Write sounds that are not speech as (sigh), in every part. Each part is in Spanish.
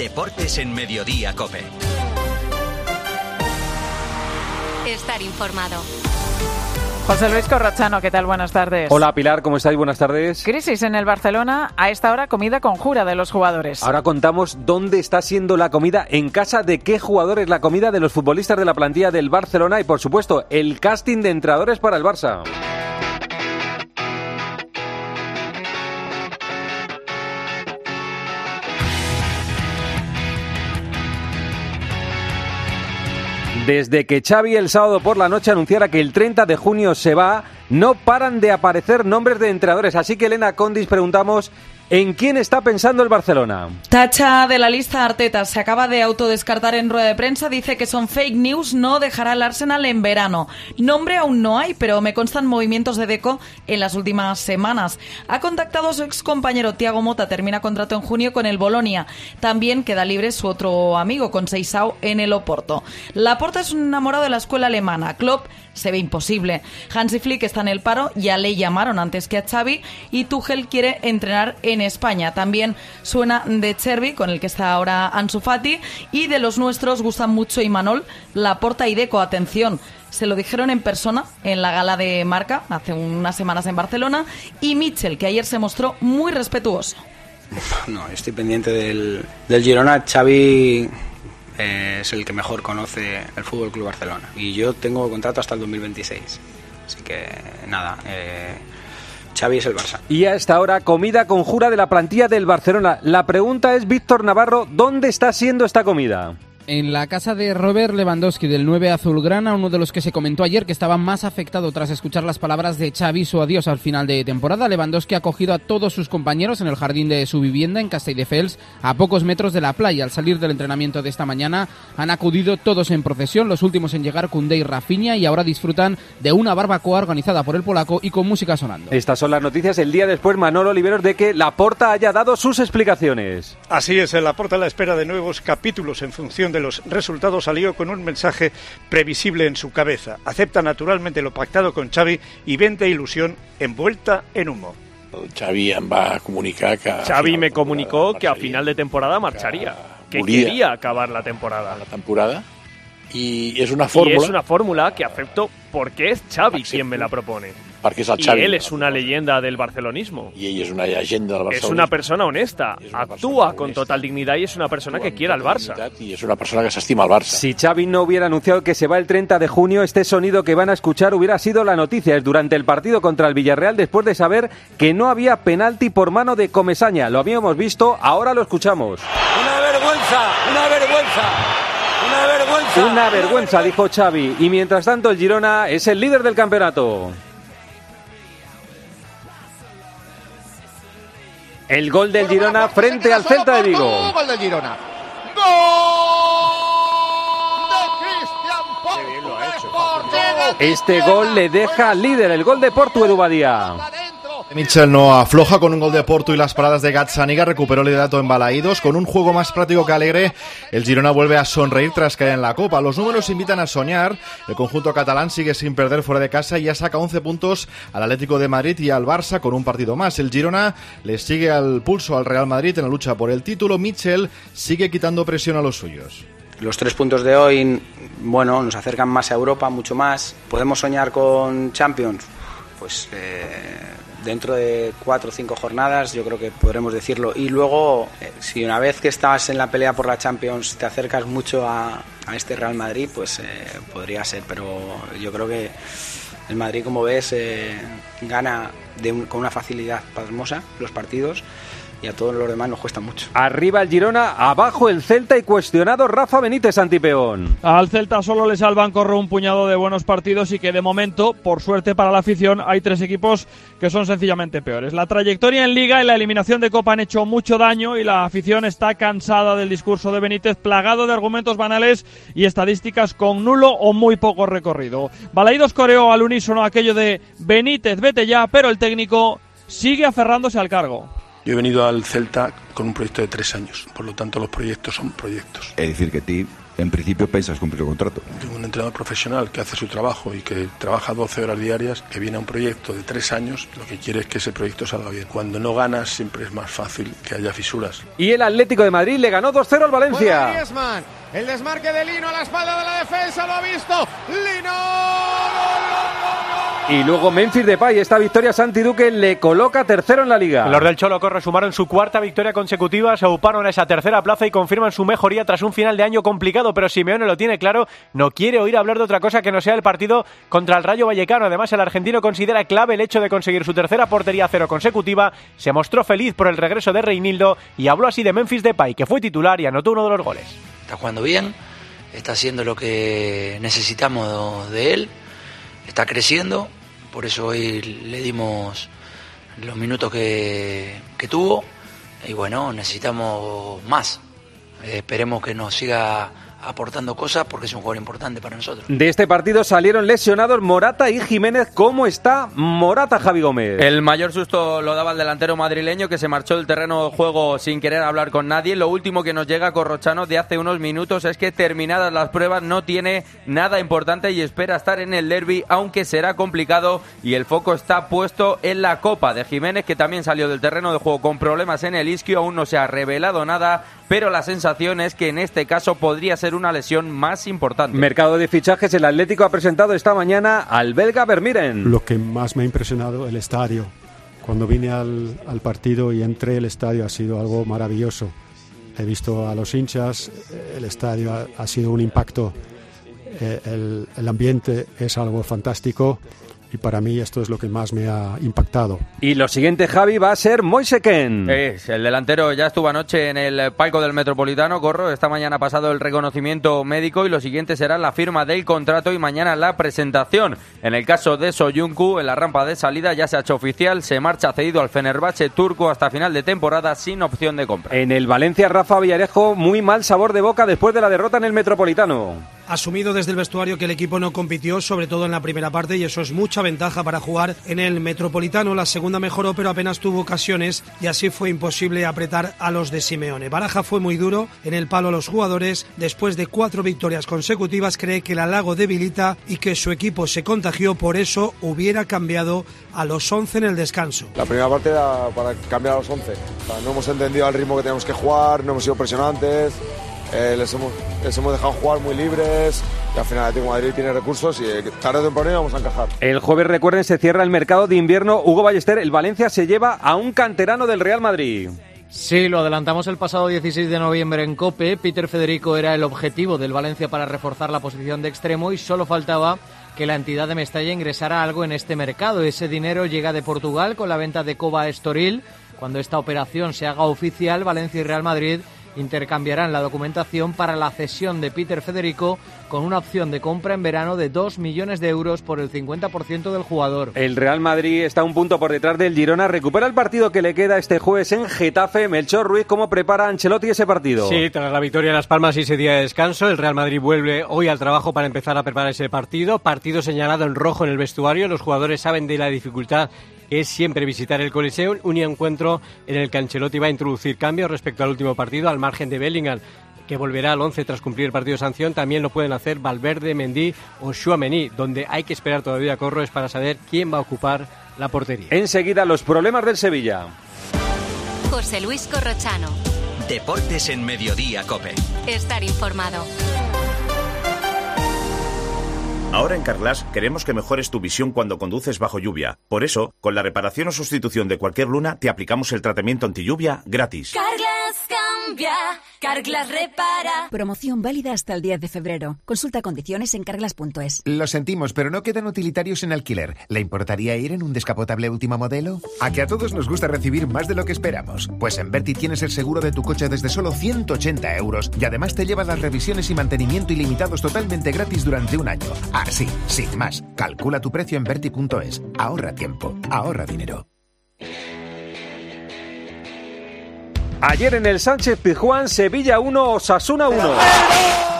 Deportes en Mediodía Cope. Estar informado. José Luis Corrochano, ¿qué tal? Buenas tardes. Hola Pilar, ¿cómo estáis? Buenas tardes. Crisis en el Barcelona, a esta hora comida conjura de los jugadores. Ahora contamos dónde está siendo la comida, en casa de qué jugadores la comida de los futbolistas de la plantilla del Barcelona y por supuesto el casting de entrenadores para el Barça. Desde que Xavi el sábado por la noche anunciara que el 30 de junio se va, no paran de aparecer nombres de entrenadores. Así que Elena Condis preguntamos ¿En quién está pensando el Barcelona? Tacha de la lista Arteta. Se acaba de autodescartar en rueda de prensa. Dice que son fake news. No dejará el Arsenal en verano. Nombre aún no hay, pero me constan movimientos de Deco en las últimas semanas. Ha contactado a su ex compañero Tiago Mota. Termina contrato en junio con el Bolonia. También queda libre su otro amigo con Seisao en el Oporto. Laporta es un enamorado de la escuela alemana. Klopp se ve imposible. Hansi Flick está en el paro. Ya le llamaron antes que a Xavi. Y Tuchel quiere entrenar en España. También suena de Chervi, con el que está ahora Ansu Fati, y de los nuestros gustan mucho Imanol, Laporta y Deco. Atención, se lo dijeron en persona en la gala de marca hace unas semanas en Barcelona, y Mitchell, que ayer se mostró muy respetuoso. No, estoy pendiente del, del Girona. Xavi eh, es el que mejor conoce el Fútbol Club Barcelona. Y yo tengo contrato hasta el 2026. Así que nada, eh, Xavi es el Barça. Y a esta hora, comida conjura de la plantilla del Barcelona. La pregunta es, Víctor Navarro, ¿dónde está siendo esta comida? En la casa de Robert Lewandowski del 9 Azulgrana, uno de los que se comentó ayer que estaba más afectado tras escuchar las palabras de Xavi su adiós al final de temporada, Lewandowski ha acogido a todos sus compañeros en el jardín de su vivienda en Castelldefels, a pocos metros de la playa. Al salir del entrenamiento de esta mañana han acudido todos en procesión, los últimos en llegar Koundé y Rafinha y ahora disfrutan de una barbacoa organizada por el polaco y con música sonando. Estas son las noticias el día después, Manolo Oliveros, de que Laporta haya dado sus explicaciones. Así es, el Laporta a la espera de nuevos capítulos en función de los resultados salió con un mensaje previsible en su cabeza. Acepta naturalmente lo pactado con Xavi y vende ilusión envuelta en humo. Xavi em va comunicar que... Xavi me comunicó que a final de temporada marcharía, que quería acabar la temporada. La temporada y és una fórmula... Y es una fórmula que acepto porque es Xavi quien me la propone. Perquè és el Xavi. Y él es una leyenda del barcelonismo. Y ell és una llegenda del Barcelona. Es una persona honesta, actúa con total dignidad y es una persona que quiere al Barça. Y es una persona que s'estima al Barça. Si Xavi no hubiera anunciado que se va el 30 de junio, este sonido que van a escuchar hubiera sido la noticia. Es durante el partido contra el Villarreal después de saber que no había penalti por mano de Comesaña. Lo habíamos visto, ahora lo escuchamos. Una vergüenza, una vergüenza. Una vergüenza. Una vergüenza, dijo Xavi. Y mientras tanto, el Girona es el líder del campeonato. El gol del Girona frente al Celta de Vigo. Gol del Girona. Este gol le deja líder, el gol de Porto Edu Badía. Mitchell no afloja con un gol de Porto y las paradas de Gazzaniga recuperó el liderato en Balaídos. Con un juego más práctico que alegre, el Girona vuelve a sonreír tras caer en la Copa. Los números invitan a soñar. El conjunto catalán sigue sin perder fuera de casa y ya saca 11 puntos al Atlético de Madrid y al Barça con un partido más. El Girona le sigue al pulso al Real Madrid en la lucha por el título. Mitchell sigue quitando presión a los suyos. Los tres puntos de hoy, bueno, nos acercan más a Europa, mucho más. ¿Podemos soñar con Champions? Pues eh, dentro de cuatro o cinco jornadas, yo creo que podremos decirlo. Y luego, eh, si una vez que estás en la pelea por la Champions te acercas mucho a, a este Real Madrid, pues eh, podría ser. Pero yo creo que el Madrid, como ves, eh, gana de un- con una facilidad pasmosa los partidos y a todos los demás nos cuesta mucho. Arriba el Girona, abajo el Celta y cuestionado Rafa Benítez Antipeón. Al Celta solo le salvan corre un puñado de buenos partidos y que de momento, por suerte para la afición, hay tres equipos que son sencillamente peores. La trayectoria en Liga y la eliminación de Copa han hecho mucho daño y la afición está cansada del discurso de Benítez, plagado de argumentos banales y estadísticas con nulo o muy poco recorrido. Balaídos coreó al unísono aquello de Benítez, vete ya, pero el técnico sigue aferrándose al cargo. Yo he venido al Celta con un proyecto de tres años, por lo tanto los proyectos son proyectos. Es decir, que ti en principio piensas cumplir el contrato. Tengo un entrenador profesional que hace su trabajo y que trabaja 12 horas diarias, que viene a un proyecto de tres años, lo que quiere es que ese proyecto salga bien. Cuando no ganas siempre es más fácil que haya fisuras. Y el Atlético de Madrid le ganó 2-0 al Valencia. El desmarque de Lino a la espalda de la defensa, lo ha visto. Lino. Y luego Memphis Depay, esta victoria Santi Duque le coloca tercero en la liga. Los del Cholo Corre sumaron su cuarta victoria consecutiva, se ocuparon a esa tercera plaza y confirman su mejoría tras un final de año complicado, pero Simeone lo tiene claro, no quiere oír hablar de otra cosa que no sea el partido contra el Rayo Vallecano. Además, el argentino considera clave el hecho de conseguir su tercera portería cero consecutiva, se mostró feliz por el regreso de Reinildo y habló así de Memphis Depay, que fue titular y anotó uno de los goles. Está jugando bien, está haciendo lo que necesitamos de él, está creciendo, por eso hoy le dimos los minutos que, que tuvo y bueno, necesitamos más. Esperemos que nos siga aportando cosas porque es un jugador importante para nosotros. De este partido salieron lesionados Morata y Jiménez. ¿Cómo está Morata, Javi Gómez? El mayor susto lo daba el delantero madrileño que se marchó del terreno de juego sin querer hablar con nadie. Lo último que nos llega Corrochano de hace unos minutos es que terminadas las pruebas no tiene nada importante y espera estar en el derby, aunque será complicado y el foco está puesto en la Copa de Jiménez que también salió del terreno de juego con problemas en el isquio, aún no se ha revelado nada, pero la sensación es que en este caso podría ser una lesión más importante. Mercado de fichajes, el Atlético ha presentado esta mañana al belga Vermiren. Lo que más me ha impresionado, el estadio. Cuando vine al, al partido y entré, el estadio ha sido algo maravilloso. He visto a los hinchas, el estadio ha, ha sido un impacto, eh, el, el ambiente es algo fantástico y para mí esto es lo que más me ha impactado. Y lo siguiente, Javi, va a ser Moiseken. Es, el delantero ya estuvo anoche en el palco del Metropolitano, Corro. Esta mañana ha pasado el reconocimiento médico y lo siguiente será la firma del contrato y mañana la presentación. En el caso de Soyuncu, en la rampa de salida ya se ha hecho oficial, se marcha cedido al Fenerbahce turco hasta final de temporada sin opción de compra. En el Valencia, Rafa Villarejo, muy mal sabor de boca después de la derrota en el Metropolitano. Asumido desde el vestuario que el equipo no compitió, sobre todo en la primera parte, y eso es mucha ventaja para jugar en el Metropolitano. La segunda mejoró, pero apenas tuvo ocasiones y así fue imposible apretar a los de Simeone. Baraja fue muy duro en el palo a los jugadores. Después de cuatro victorias consecutivas, cree que el halago debilita y que su equipo se contagió, por eso hubiera cambiado a los 11 en el descanso. La primera parte era para cambiar a los 11. O sea, no hemos entendido al ritmo que tenemos que jugar, no hemos sido presionantes. Eh, les, hemos, les hemos dejado jugar muy libres y al final el Atlético de Madrid tiene recursos y eh, tarde o temprano vamos a encajar. El jueves, recuerden, se cierra el mercado de invierno. Hugo Ballester, el Valencia se lleva a un canterano del Real Madrid. Sí, lo adelantamos el pasado 16 de noviembre en COPE. Peter Federico era el objetivo del Valencia para reforzar la posición de extremo y solo faltaba que la entidad de Mestalla ingresara algo en este mercado. Ese dinero llega de Portugal con la venta de Coba Estoril. Cuando esta operación se haga oficial, Valencia y Real Madrid intercambiarán la documentación para la cesión de Peter Federico con una opción de compra en verano de 2 millones de euros por el 50% del jugador. El Real Madrid está un punto por detrás del Girona. Recupera el partido que le queda este jueves en Getafe. Melchor Ruiz, ¿cómo prepara Ancelotti ese partido? Sí, tras la victoria en Las Palmas y ese día de descanso, el Real Madrid vuelve hoy al trabajo para empezar a preparar ese partido. Partido señalado en rojo en el vestuario. Los jugadores saben de la dificultad es siempre visitar el Coliseo, un encuentro en el que Ancelotti va a introducir cambios respecto al último partido, al margen de Bellingham que volverá al 11 tras cumplir el partido de sanción, también lo pueden hacer Valverde, Mendy o Chouameni, donde hay que esperar todavía Corro es para saber quién va a ocupar la portería. Enseguida los problemas del Sevilla. José Luis Corrochano. Deportes en Mediodía, Cope. Estar informado. Ahora en Carglass queremos que mejores tu visión cuando conduces bajo lluvia. Por eso, con la reparación o sustitución de cualquier luna, te aplicamos el tratamiento anti lluvia gratis. Cambia, Carglass repara. Promoción válida hasta el 10 de febrero. Consulta condiciones en carglass.es. Lo sentimos, pero no quedan utilitarios en alquiler. ¿Le importaría ir en un descapotable último modelo? A que a todos nos gusta recibir más de lo que esperamos. Pues en Berti tienes el seguro de tu coche desde solo 180 euros y además te lleva las revisiones y mantenimiento ilimitados totalmente gratis durante un año. Así, sin más. Calcula tu precio en Berti.es. Ahorra tiempo, ahorra dinero. Ayer en el Sánchez Pizjuán, Sevilla 1, Osasuna 1.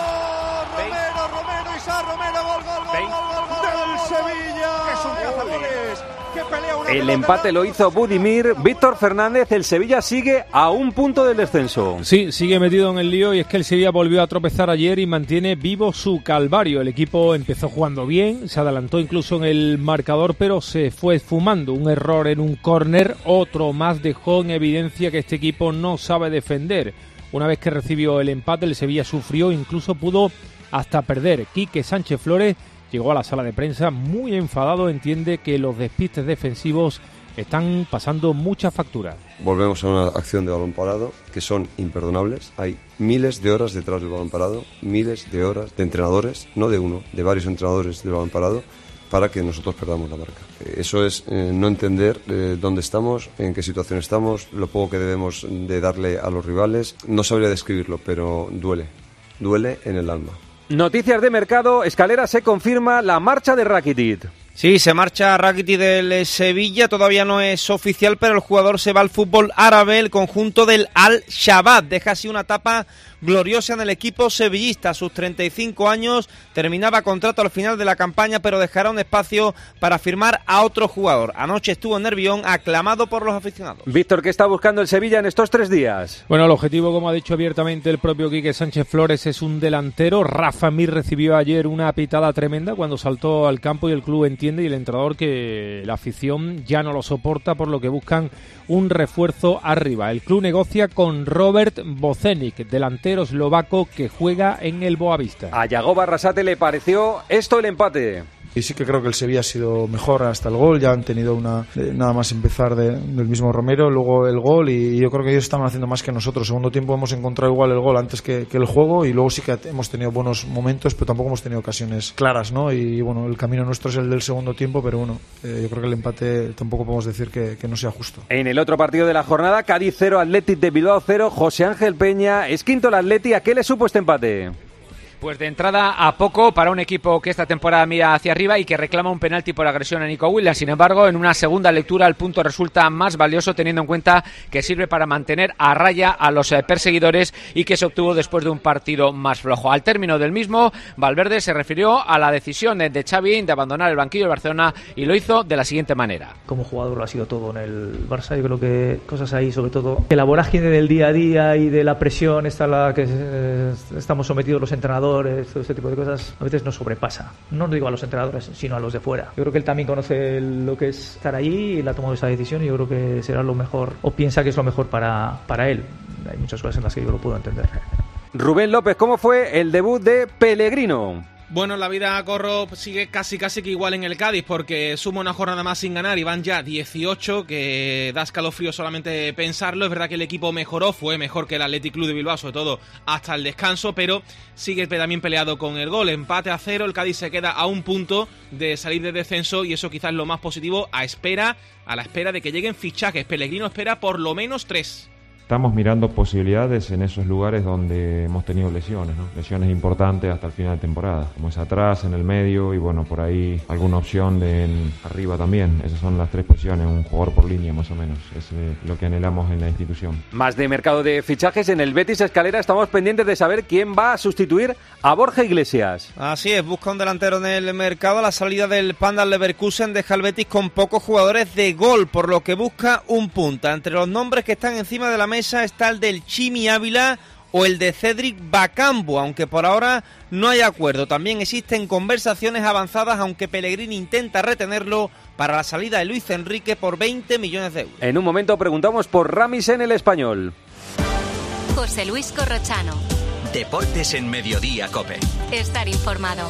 El empate lo hizo Budimir. Víctor Fernández, el Sevilla sigue a un punto del descenso. Sí, sigue metido en el lío y es que el Sevilla volvió a tropezar ayer y mantiene vivo su calvario. El equipo empezó jugando bien, se adelantó incluso en el marcador, pero se fue fumando. Un error en un córner, otro más dejó en evidencia que este equipo no sabe defender. Una vez que recibió el empate, el Sevilla sufrió, incluso pudo hasta perder. Quique Sánchez Flores llegó a la sala de prensa muy enfadado, entiende que los despistes defensivos están pasando muchas facturas. Volvemos a una acción de balón parado que son imperdonables. Hay miles de horas detrás del balón parado, miles de horas de entrenadores, no de uno, de varios entrenadores del balón parado para que nosotros perdamos la marca. Eso es eh, no entender eh, dónde estamos, en qué situación estamos, lo poco que debemos de darle a los rivales. No sabría describirlo, pero duele, duele en el alma. Noticias de mercado, Escalera se confirma la marcha de Rakitic. Sí, se marcha Rakitic del Sevilla, todavía no es oficial, pero el jugador se va al fútbol árabe, el conjunto del Al-Shabaab. Deja así una etapa gloriosa en el equipo sevillista. A sus 35 años terminaba contrato al final de la campaña, pero dejará un espacio para firmar a otro jugador. Anoche estuvo en Nervión, aclamado por los aficionados. Víctor, ¿qué está buscando el Sevilla en estos tres días? Bueno, el objetivo, como ha dicho abiertamente el propio Quique Sánchez Flores, es un delantero. Rafa Mir recibió ayer una pitada tremenda cuando saltó al campo y el club entiende y el entrenador que la afición ya no lo soporta, por lo que buscan un refuerzo arriba. El club negocia con Robert Bocenic, delantero eslovaco que juega en el Boavista. A Yago Barrasate le pareció esto el empate. Y sí que creo que el Sevilla ha sido mejor hasta el gol, ya han tenido una eh, nada más empezar de- del mismo Romero, luego el gol y yo creo que ellos estaban haciendo más que nosotros. Segundo tiempo hemos encontrado igual el gol antes que, el juego y luego sí que hemos tenido buenos momentos, pero tampoco hemos tenido ocasiones claras, ¿no? Y bueno, el camino nuestro es el del segundo tiempo, pero bueno, eh, yo creo que el empate tampoco podemos decir que, no sea justo. En el otro partido de la jornada, Cádiz 0, Athletic de Bilbao 0, José Ángel Peña, es quinto el Atleti, ¿a qué le supo este empate? Pues de entrada a poco para un equipo que esta temporada mira hacia arriba y que reclama un penalti por agresión a Nico Williams. Sin embargo, en una segunda lectura el punto resulta más valioso teniendo en cuenta que sirve para mantener a raya a los eh, perseguidores y que se obtuvo después de un partido más flojo. Al término del mismo, Valverde se refirió a la decisión de, Xavi de abandonar el banquillo de Barcelona y lo hizo de la siguiente manera. como jugador lo ha sido todo en el Barça. Yo creo que cosas ahí, sobre todo, que la del día a día y de la presión esta a la que eh, estamos sometidos los entrenadores, todo este tipo de cosas, a veces nos sobrepasa. No digo a los entrenadores, sino a los de fuera. Yo creo que él también conoce lo que es estar y él ha tomado esa decisión y yo creo que será lo mejor, o piensa que es lo mejor para, para él. Hay muchas cosas en las que yo lo puedo entender. Rubén López, ¿cómo fue el debut de Pellegrino? Bueno, la vida Corro sigue casi casi que igual en el Cádiz porque suma una jornada más sin ganar y van ya 18, que da escalofrío solamente pensarlo. Es verdad que el equipo mejoró, fue mejor que el Athletic Club de Bilbao, sobre todo hasta el descanso, pero sigue también peleado con el gol. Empate a cero, el Cádiz se queda a un punto de salir de descenso y eso quizás es lo más positivo a espera, a la espera de que lleguen fichajes. Pellegrino espera por lo menos tres. Estamos mirando posibilidades en esos lugares donde hemos tenido lesiones, ¿no? lesiones importantes hasta el final de temporada, como es atrás, en el medio y bueno, por ahí alguna opción de en arriba también. Esas son las tres posiciones, un jugador por línea más o menos, es eh, lo que anhelamos en la institución. Más de mercado de fichajes en el Betis Escalera, estamos pendientes de saber quién va a sustituir a Borja Iglesias. Así es, busca un delantero en el mercado. La salida del Panda Leverkusen deja al Betis con pocos jugadores de gol, por lo que busca un punta. Entre los nombres que están encima de la mesa está el del Chimi Ávila o el de Cedric Bacambo, aunque por ahora no hay acuerdo. También existen conversaciones avanzadas, aunque Pellegrini intenta retenerlo para la salida de Luis Enrique por 20 millones de euros. En un momento preguntamos por Ramis en el español. José Luis Corrochano. Deportes en Mediodía, Cope. Estar informado.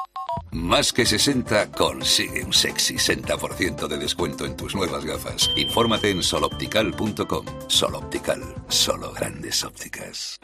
Más que 60 consigue un sexy 60% de descuento en tus nuevas gafas. Infórmate en soloptical.com. Soloptical, solo grandes ópticas.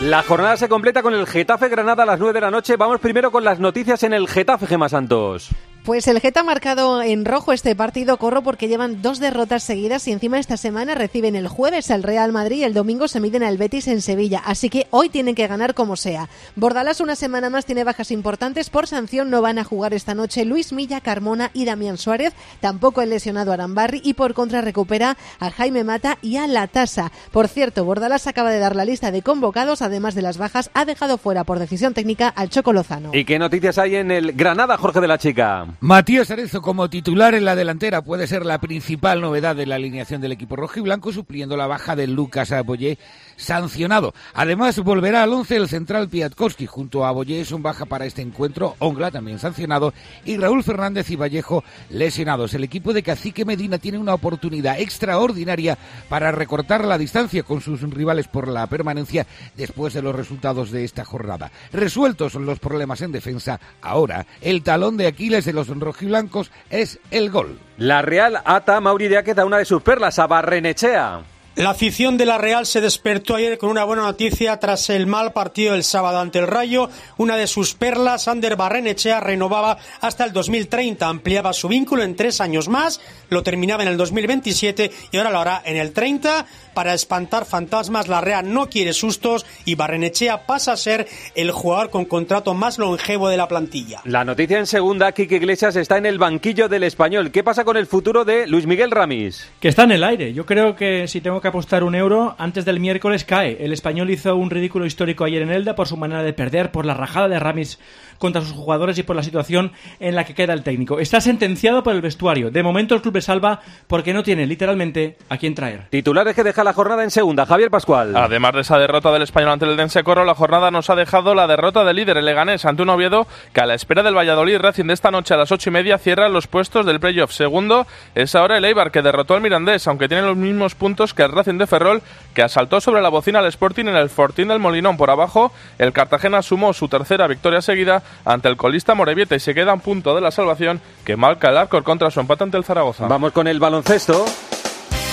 La jornada se completa con el Getafe Granada a las 9 de la noche. Vamos primero con las noticias en el Getafe, Gema Santos. Pues el Geta ha marcado en rojo este partido, corro porque llevan dos derrotas seguidas y encima esta semana reciben el jueves al Real Madrid y el domingo se miden al Betis en Sevilla, así que hoy tienen que ganar como sea. Bordalás una semana más tiene bajas importantes, por sanción no van a jugar esta noche Luis Milla, Carmona y Damián Suárez, tampoco el lesionado Arambarri y por contra recupera a Jaime Mata y a La Tasa. Por cierto, Bordalás acaba de dar la lista de convocados, además de las bajas, ha dejado fuera por decisión técnica al Choco Lozano. ¿Y qué noticias hay en el Granada, Jorge de la Chica? Matías Arezo como titular en la delantera puede ser la principal novedad de la alineación del equipo rojo y blanco, supliendo la baja de Lucas Aboyé, sancionado. Además, volverá al once el central Piatkowski, junto a Aboyé son baja para este encuentro, Ongla también sancionado, y Raúl Fernández y Vallejo lesionados. El equipo de Cacique Medina tiene una oportunidad extraordinaria para recortar la distancia con sus rivales por la permanencia después de los resultados de esta jornada. Resueltos los problemas en defensa, ahora el talón de Aquiles de los rojiblancos es el gol. La Real ata a Mauri de a una de sus perlas a Barrenechea. La afición de la Real se despertó ayer con una buena noticia tras el mal partido del sábado ante el Rayo. Una de sus perlas, Ander Barrenechea, renovaba hasta el 2030, ampliaba su vínculo en tres años más, lo terminaba en el 2027 y ahora lo hará en el 30. Para espantar fantasmas, la Real no quiere sustos y Barrenechea pasa a ser el jugador con contrato más longevo de la plantilla. La noticia en segunda, Kike Iglesias está en el banquillo del español. ¿Qué pasa con el futuro de Luis Miguel Ramis? Que está en el aire. Yo creo que si tengo que apostar un euro, antes del miércoles cae. El español hizo un ridículo histórico ayer en Elda por su manera de perder, por la rajada de Ramis contra sus jugadores y por la situación en la que queda el técnico. Está sentenciado por el vestuario. De momento el club es salva porque no tiene literalmente a quién traer. Titulares que deja la jornada en segunda. Javier Pascual. Además de esa derrota del español ante el Dense Coro, la jornada nos ha dejado la derrota del líder, el Leganés, ante un Oviedo que a la espera del Valladolid Racing de esta noche a las ocho y media cierra los puestos del playoff. Segundo es ahora el Eibar que derrotó al Mirandés, aunque tiene los mismos puntos que el Racing de Ferrol que asaltó sobre la bocina al Sporting en el Fortín del Molinón por abajo. El Cartagena sumó su tercera victoria seguida ante el colista Morevieta y se queda un punto de la salvación que marca el arco contra su empate ante el Zaragoza. Vamos con el baloncesto.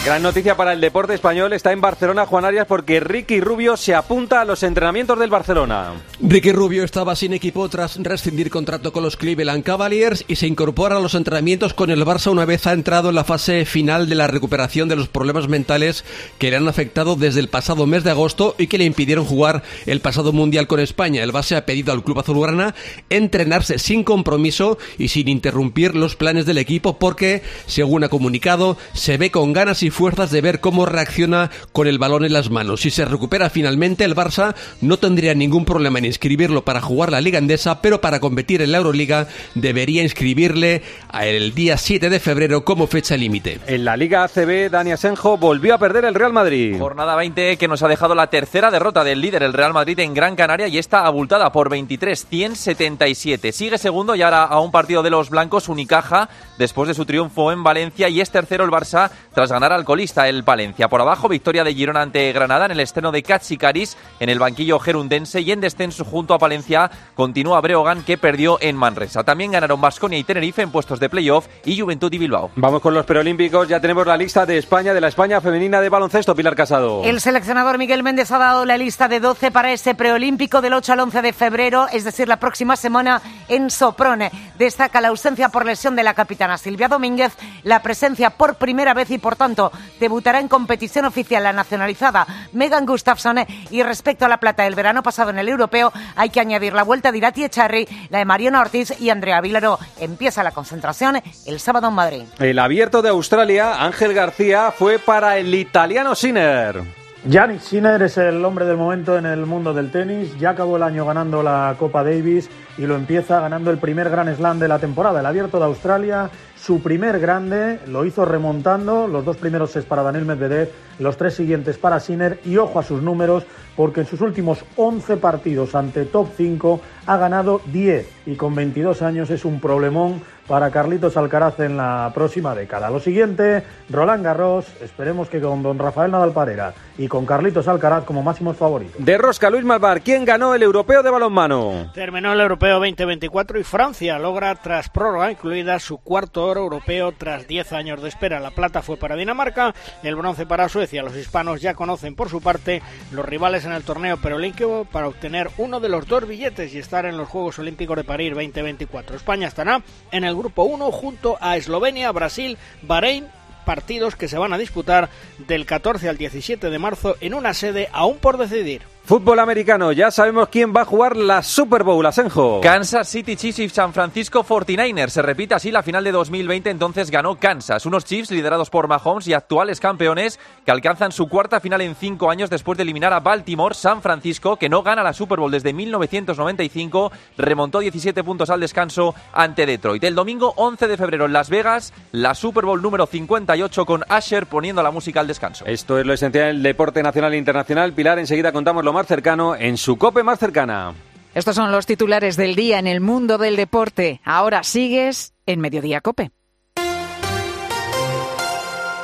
Gran noticia para el deporte español está en Barcelona, Juan Arias, porque Ricky Rubio se apunta a los entrenamientos del Barcelona. Ricky Rubio estaba sin equipo tras rescindir contrato con los Cleveland Cavaliers y se incorpora a los entrenamientos con el Barça una vez ha entrado en la fase final de la recuperación de los problemas mentales que le han afectado desde el pasado mes de agosto y que le impidieron jugar el pasado Mundial con España. El base ha pedido al club azulgrana entrenarse sin compromiso y sin interrumpir los planes del equipo porque, según ha comunicado, se ve con ganas y fuerzas de ver cómo reacciona con el balón en las manos. Si se recupera finalmente, el Barça no tendría ningún problema en inscribirlo para jugar la Liga Andesa, pero para competir en la Euroliga debería inscribirle el día 7 de febrero como fecha límite. En la Liga ACB, Dani Asenjo volvió a perder el Real Madrid. Jornada 20 que nos ha dejado la tercera derrota del líder, el Real Madrid, en Gran Canaria y está abultada por 23, 177. Sigue segundo y ahora a un partido de los blancos, Unicaja, después de su triunfo en Valencia y es tercero el Barça tras ganar al colista el Palencia. Por abajo, victoria de Girona ante Granada en el estreno de Cachicaris en el banquillo gerundense y en descenso junto a Palencia continúa Breogán que perdió en Manresa. También ganaron Basconia y Tenerife en puestos de playoff y Juventud y Bilbao. Vamos con los preolímpicos, ya tenemos la lista de España, de la España femenina de baloncesto, Pilar Casado. El seleccionador Miguel Méndez ha dado la lista de 12 para ese preolímpico del 8 al 11 de febrero, es decir, la próxima semana en Soprone. Destaca la ausencia por lesión de la capitana Silvia Domínguez, la presencia por primera vez y por tanto debutará en competición oficial la nacionalizada Megan Gustafsson y respecto a la plata del verano pasado en el europeo hay que añadir la vuelta de Irati Echarri, la de Mariona Ortiz y Andrea Vilaro. Empieza la concentración el sábado en Madrid. El abierto de Australia, Ángel García, fue para el italiano Sinner. Yannick Sinner es el hombre del momento en el mundo del tenis. Ya acabó el año ganando la Copa Davis y lo empieza ganando el primer Gran Slam de la temporada, el Abierto de Australia. Su primer grande lo hizo remontando los dos primeros es para Daniel Medvedev, los tres siguientes para Sinner y ojo a sus números porque en sus últimos 11 partidos ante top 5 ha ganado 10 y con 22 años es un problemón para Carlitos Alcaraz en la próxima década. Lo siguiente, Roland Garros, esperemos que con don Rafael Nadal Parera y con Carlitos Alcaraz como máximos favoritos. De Rosca, Luis Malvar, ¿quién ganó el europeo de balonmano? Terminó el europeo 2024 y Francia logra tras prórroga incluida su cuarto oro europeo tras 10 años de espera. La plata fue para Dinamarca, el bronce para Suecia. Los hispanos ya conocen por su parte los rivales en el torneo preolímpico para obtener uno de los dos billetes y estar en los Juegos Olímpicos de París 2024. España estará en el grupo 1 junto a Eslovenia, Brasil, Bahrein partidos que se van a disputar del 14 al 17 de marzo en una sede aún por decidir. Fútbol americano, ya sabemos quién va a jugar la Super Bowl, Asenjo. Kansas City Chiefs y San Francisco 49ers. Se repite así la final de 2020, entonces ganó Kansas. Unos Chiefs liderados por Mahomes y actuales campeones que alcanzan su cuarta final en cinco años después de eliminar a Baltimore. San Francisco, que no gana la Super Bowl desde 1995, remontó 17 puntos al descanso ante Detroit. El domingo 11 de febrero en Las Vegas, la Super Bowl número 58 con Asher poniendo la música al descanso. Esto es lo esencial del deporte nacional e internacional. Pilar, enseguida contamos lo más cercano en su cope más cercana. Estos son los titulares del día en el mundo del deporte. Ahora sigues en Mediodía Cope.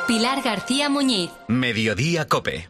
Pilar García Muñiz. Mediodía Cope.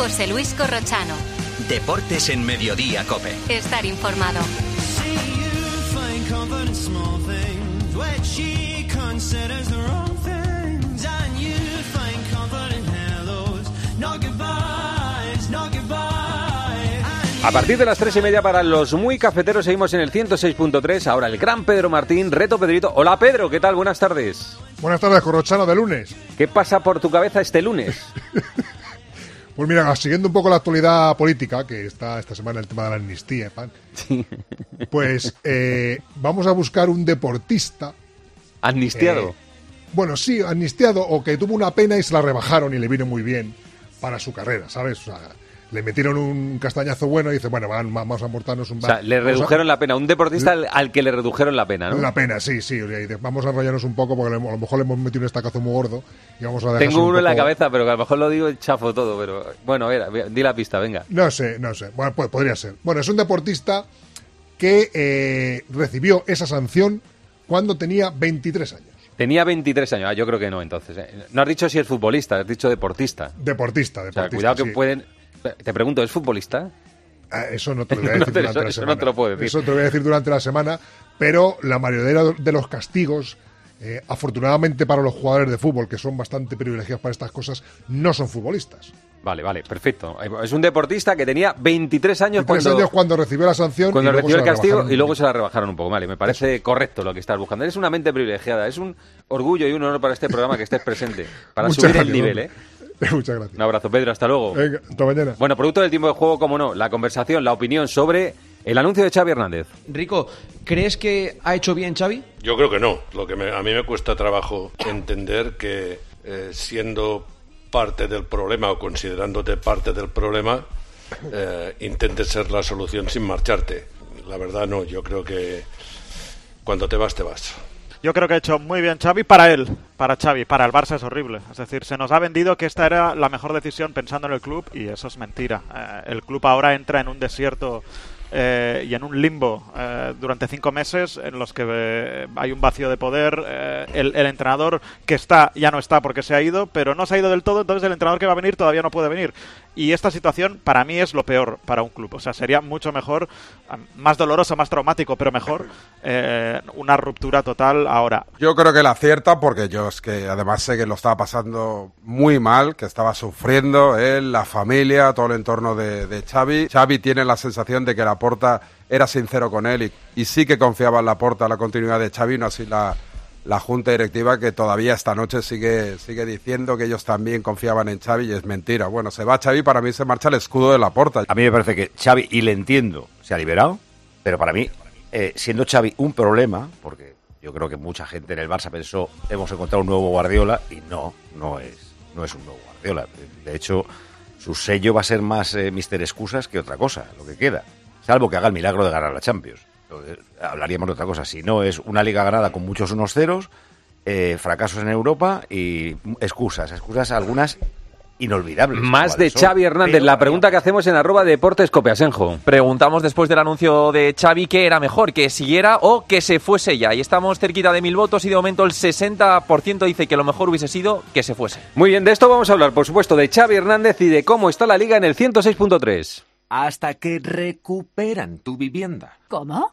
José Luis Corrochano. Deportes en Mediodía Cope. Estar informado. A partir de las tres y media para los muy cafeteros seguimos en el 106.3. Ahora el gran Pedro Martín, reto Pedrito. Hola Pedro, ¿qué tal? Buenas tardes. Buenas tardes, Corrochano de lunes. ¿Qué pasa por tu cabeza este lunes? (laughs) Pues mira, siguiendo un poco la actualidad política, que está esta semana el tema de la amnistía, pan, pues eh, vamos a buscar un deportista. ¿Amnistiado? eh, bueno, sí, amnistiado o que tuvo una pena y se la rebajaron y le vino muy bien para su carrera, ¿sabes? O sea, le metieron un castañazo bueno y dice, bueno, van, vamos a amortarnos un... O sea, le a- redujeron la pena. Un deportista al, al que le redujeron la pena, ¿no? La pena, sí, sí. Vamos a enrollarnos un poco porque a lo mejor le hemos metido un estacazo muy gordo y vamos a Tengo uno en la cabeza, pero que a lo mejor lo digo chafo todo. Pero bueno, a ver, di la pista, venga. No sé, no sé. Bueno, pues podría ser. Bueno, es un deportista que eh, recibió esa sanción cuando tenía 23 años. Tenía 23 años. Ah, yo creo que no, entonces. ¿eh? No has dicho si es futbolista, has dicho deportista. Deportista, O sea, deportista. cuidado que pueden. Te pregunto, ¿es futbolista? Ah, Eso no te lo voy a (laughs) decir te- durante eso- la eso no semana. te lo puedo decir. Eso te lo voy a decir durante la semana, pero la mayoría de los castigos, eh, afortunadamente para los jugadores de fútbol, que son bastante privilegiados para estas cosas, no son futbolistas. Vale, vale, perfecto. Es un deportista que tenía 23 años 23 cuando, años cuando recibió la sanción cuando y luego recibió el castigo y luego se la rebajaron un poco. Vale, me parece correcto lo que estás buscando. Eres una mente privilegiada. Es un orgullo y un honor para este programa que estés presente. Para Muchas subir el nivel, hombre. ¿eh? (laughs) Muchas gracias. Un abrazo, Pedro. Hasta luego. Venga, hasta mañana. Bueno, producto del tiempo de juego, como no, la conversación, la opinión sobre el anuncio de Xavi Hernández. Rico, ¿crees que ha hecho bien Xavi? Yo creo que no. Lo que me- a mí me cuesta trabajo entender que eh, siendo parte del problema o considerándote parte del problema, eh, intentes ser la solución sin marcharte. La verdad no. Yo creo que cuando te vas, te vas. Yo creo que ha hecho muy bien Xavi para él, para Xavi, para el Barça es horrible. Es decir, se nos ha vendido que esta era la mejor decisión pensando en el club y eso es mentira. Eh, el club ahora entra en un desierto eh, y en un limbo eh, durante cinco meses en los que eh, hay un vacío de poder. el entrenador que está ya no está porque se ha ido, pero no se ha ido del todo, entonces el entrenador que va a venir todavía no puede venir. Y esta situación para mí es lo peor para un club. O sea, sería mucho mejor, más doloroso, más traumático, pero mejor, eh, una ruptura total ahora. Yo creo que la acierta porque yo es que además sé que lo estaba pasando muy mal, que estaba sufriendo él, la familia, todo el entorno de, de Xavi. Tiene la sensación de que Laporta era sincero con él y, y sí que confiaba en Laporta la continuidad de Xavi, no así la, la junta directiva que todavía esta noche sigue, sigue diciendo que ellos también confiaban en Xavi y es mentira. Bueno, se va Xavi, para mí se marcha el escudo de Laporta. A mí me parece que Xavi, y le entiendo, se ha liberado, pero para mí, eh, siendo Xavi un problema, porque yo creo que mucha gente en el Barça pensó, hemos encontrado un nuevo Guardiola, y no, no es, no es un nuevo Guardiola. De hecho, su sello va a ser más eh, Mister Excusas que otra cosa, lo que queda. Salvo que haga el milagro de ganar la Champions. Hablaríamos de otra cosa. Si no, es una liga ganada con muchos unos ceros, eh, fracasos en Europa y excusas. Excusas algunas inolvidables. Más de. Xavi Hernández, la pregunta que hacemos en arroba deportes copiasenjo. Preguntamos después del anuncio de Xavi qué era mejor, que siguiera o que se fuese ya. Y estamos cerquita de mil votos y de momento el 60% dice que lo mejor hubiese sido que se fuese. Muy bien, de esto vamos a hablar, por supuesto, de Xavi Hernández y de cómo está la liga en el 106.3. Hasta que recuperan tu vivienda. ¿Cómo?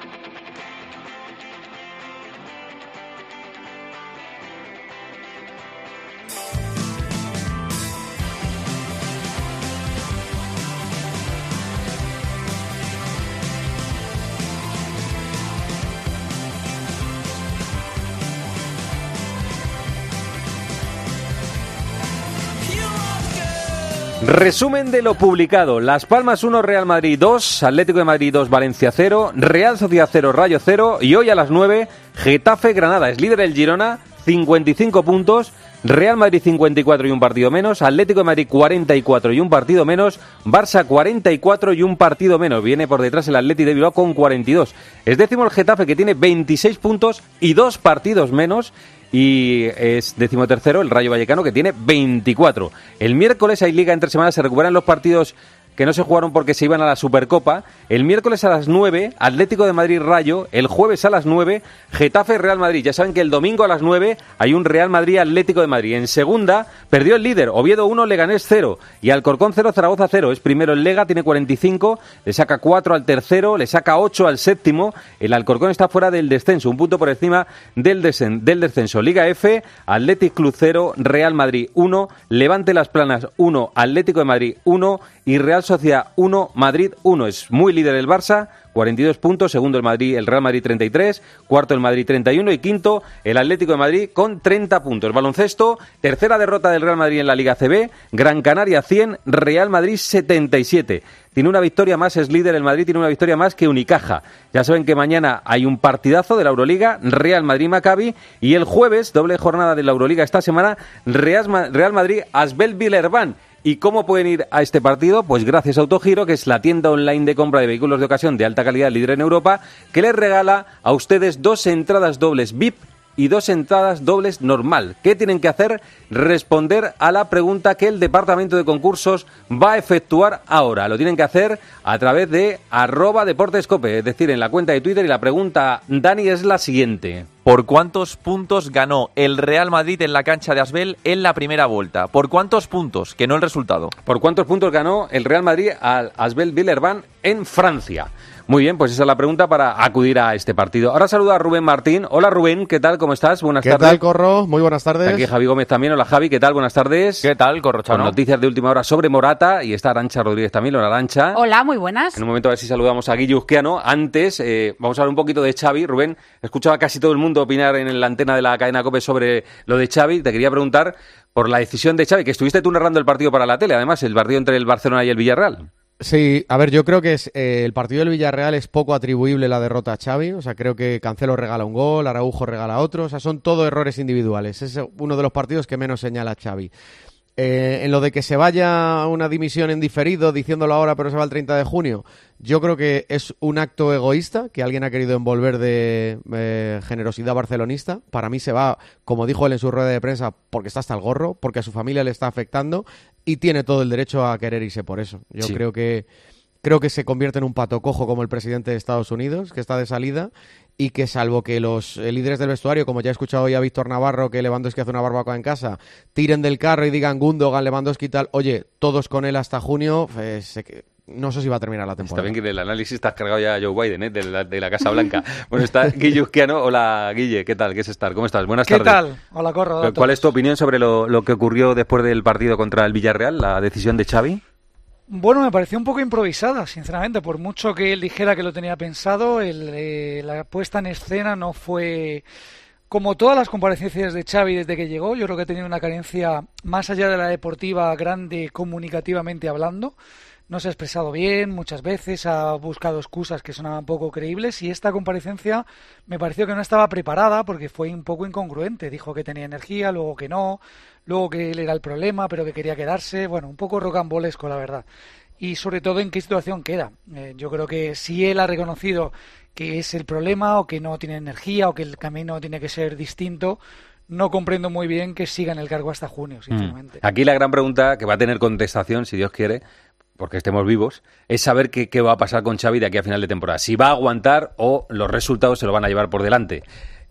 Resumen de lo publicado. Las Palmas 1, Real Madrid 2, Atlético de Madrid 2, Valencia 0, Real Sociedad 0, Rayo 0 y hoy a las 9, Getafe Granada. Es líder el Girona, 55 puntos, Real Madrid 54 y un partido menos, Atlético de Madrid 44 y un partido menos, Barça 44 y un partido menos. Viene por detrás el Atlético de Bilbao con 42. Es décimo el Getafe que tiene 26 puntos y dos partidos menos. Y es decimotercero el Rayo Vallecano que tiene 24. El miércoles hay liga entre semanas, se recuperan los partidos que no se jugaron porque se iban a la Supercopa. El miércoles a las 9, Atlético de Madrid Rayo. El jueves a las 9, Getafe Real Madrid. Ya saben que el domingo a las 9 hay un Real Madrid Atlético de Madrid. En segunda, perdió el líder. Oviedo 1, Leganés 0. Y Alcorcón 0, Zaragoza 0. Es primero el Lega, tiene 45. Le saca 4 al tercero, le saca 8 al séptimo. El Alcorcón está fuera del descenso, un punto por encima del, desen- del descenso. Liga F, Athletic Club 0, Real Madrid 1, Levante Las Planas 1, Atlético de Madrid 1 y Real Sociedad 1, Madrid 1. Es muy líder el Barça, 42 puntos, segundo el Madrid, el Real Madrid 33, cuarto el Madrid 31 y quinto el Atlético de Madrid con 30 puntos. Baloncesto, tercera derrota del Real Madrid en la Liga CB, Gran Canaria 100, Real Madrid 77. Tiene una victoria más, es líder el Madrid, tiene una victoria más que Unicaja. Ya saben que mañana hay un partidazo de la Euroliga, Real Madrid-Maccabi, y el jueves, doble jornada de la Euroliga esta semana, Real Ma- Real Madrid-Asbel Villerban. ¿Y cómo pueden ir a este partido? Pues gracias a Autogiro, que es la tienda online de compra de vehículos de ocasión de alta calidad líder en Europa, que les regala a ustedes dos entradas dobles VIP y dos entradas dobles normal. ¿Qué tienen que hacer? Responder a la pregunta que el departamento de concursos va a efectuar ahora. Lo tienen que hacer a través de arroba deportescope, es decir, en la cuenta de Twitter. Y la pregunta, Dani, es la siguiente. ¿Por cuántos puntos ganó el Real Madrid en la cancha de Asbel en la primera vuelta? ¿Por cuántos puntos? Que no el resultado. ¿Por cuántos puntos ganó el Real Madrid al Asbel Villerban en Francia? Muy bien, pues esa es la pregunta para acudir a este partido. Ahora saluda a Rubén Martín. Hola Rubén, ¿qué tal? ¿Cómo estás? Buenas ¿Qué tardes. tal, Corro? Muy buenas tardes. Aquí Javi Gómez también. Hola Javi, ¿qué tal? Buenas tardes. ¿Qué tal, Corrochano? Con noticias de última hora sobre Morata y está Arancha Rodríguez también. Hola Arancha. Hola, muy buenas. En un momento a ver si saludamos a Guillo Uzquiano. Antes, eh, vamos a hablar un poquito de Xavi. Rubén, he escuchado a casi todo el mundo opinar en la antena de la cadena COPE sobre lo de Xavi. Te quería preguntar por la decisión de Xavi, que estuviste tú narrando el partido para la tele, además, el partido entre el Barcelona y el Villarreal. Sí, a ver, yo creo que es, eh, el partido del Villarreal es poco atribuible la derrota a Xavi. O sea, creo que Cancelo regala un gol, Araujo regala otro. O sea, son todo errores individuales. Es uno de los partidos que menos señala Xavi. Eh, en lo de que se vaya una dimisión en diferido, diciéndolo ahora, pero se va el 30 de junio, yo creo que es un acto egoísta que alguien ha querido envolver de eh, generosidad barcelonista. Para mí se va, como dijo él en su rueda de prensa, porque está hasta el gorro, porque a su familia le está afectando y tiene todo el derecho a querer irse por eso. Yo Sí. creo que creo que se convierte en un pato cojo como el presidente de Estados Unidos, que está de salida y que salvo que los eh, líderes del vestuario, como ya he escuchado hoy a Víctor Navarro que Lewandowski hace una barbacoa en casa, tiren del carro y digan Gundogan, Lewandowski y tal, oye, todos con él hasta junio, eh, se no sé si va a terminar la Está temporada. bien que en el análisis has cargado ya a Joe Biden, ¿eh? de, la, de la Casa Blanca. (laughs) Bueno, está Guille Uzquiano. Hola, Guille, ¿qué tal? ¿Qué es estar? ¿Cómo estás? Buenas ¿Qué tardes. tal? Hola, Corro. ¿Cuál todos. es tu opinión sobre lo, lo que ocurrió después del partido contra el Villarreal, la decisión de Xavi? Bueno, me pareció un poco improvisada, sinceramente. Por mucho que él dijera que lo tenía pensado, el, eh, la puesta en escena no fue como todas las comparecencias de Xavi desde que llegó. Yo creo que ha tenido una carencia más allá de la deportiva grande comunicativamente hablando. No se ha expresado bien muchas veces, ha buscado excusas que sonaban poco creíbles y esta comparecencia me pareció que no estaba preparada porque fue un poco incongruente. Dijo que tenía energía, luego que no, luego que él era el problema, pero que quería quedarse. Bueno, un poco rocambolesco, la verdad. Y sobre todo en qué situación queda. Eh, yo creo que si él ha reconocido que es el problema o que no tiene energía o que el camino tiene que ser distinto, no comprendo muy bien que siga en el cargo hasta junio, sinceramente. Mm. Aquí la gran pregunta que va a tener contestación, si Dios quiere, porque estemos vivos, es saber qué, qué va a pasar con Xavi de aquí a final de temporada. Si va a aguantar o los resultados se lo van a llevar por delante.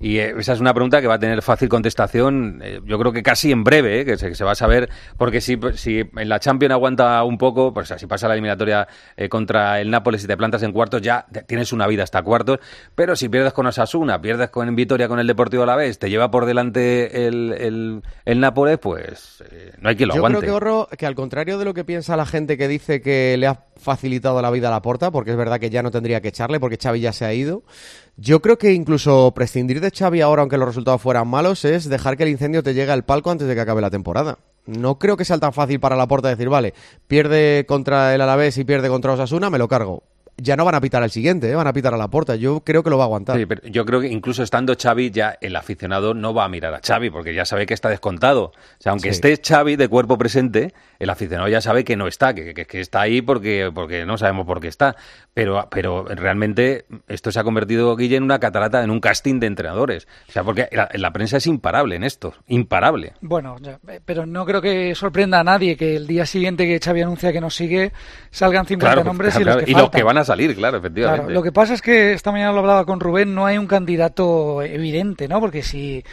Y eh, esa es una pregunta que va a tener fácil contestación, eh, yo creo que casi en breve, eh, que, se, que, se, va a saber, porque si, si en la Champions aguanta un poco, pues si pasa la eliminatoria eh, contra el Nápoles y te plantas en cuartos, ya tienes una vida hasta cuartos, pero si pierdes con Osasuna, pierdes con Vitoria con el Deportivo a la vez, te lleva por delante el, el, el Nápoles, pues eh, no hay quien lo yo aguante. Yo creo que, Horro, que al contrario de lo que piensa la gente que dice que le ha facilitado la vida a la porta, porque es verdad que ya no tendría que echarle, porque Xavi ya se ha ido, yo creo que incluso prescindir de Xavi ahora, aunque los resultados fueran malos, es dejar que el incendio te llegue al palco antes de que acabe la temporada. No creo que sea tan fácil para la porta decir, vale, pierde contra el Alavés y pierde contra Osasuna, me lo cargo ya no van a pitar al siguiente, ¿eh? van a pitar a la puerta. Yo creo que lo va a aguantar. Sí, pero yo creo que incluso estando Xavi, ya el aficionado no va a mirar a Xavi, porque ya sabe que está descontado. O sea, aunque sí. esté Xavi de cuerpo presente, el aficionado ya sabe que no está, que, que, que, está ahí porque, porque no sabemos por qué está. Pero, pero realmente esto se ha convertido, Guille, en una catarata, en un casting de entrenadores. O sea, porque la, la prensa es imparable en esto, imparable. Bueno, ya, pero no creo que sorprenda a nadie que el día siguiente que Xavi anuncia que no sigue, salgan 50 claro, nombres claro, y los que y faltan. los que van a salir, claro, efectivamente. Claro, lo que pasa es que esta mañana lo hablaba con Rubén, no hay un candidato evidente, ¿no? Porque si,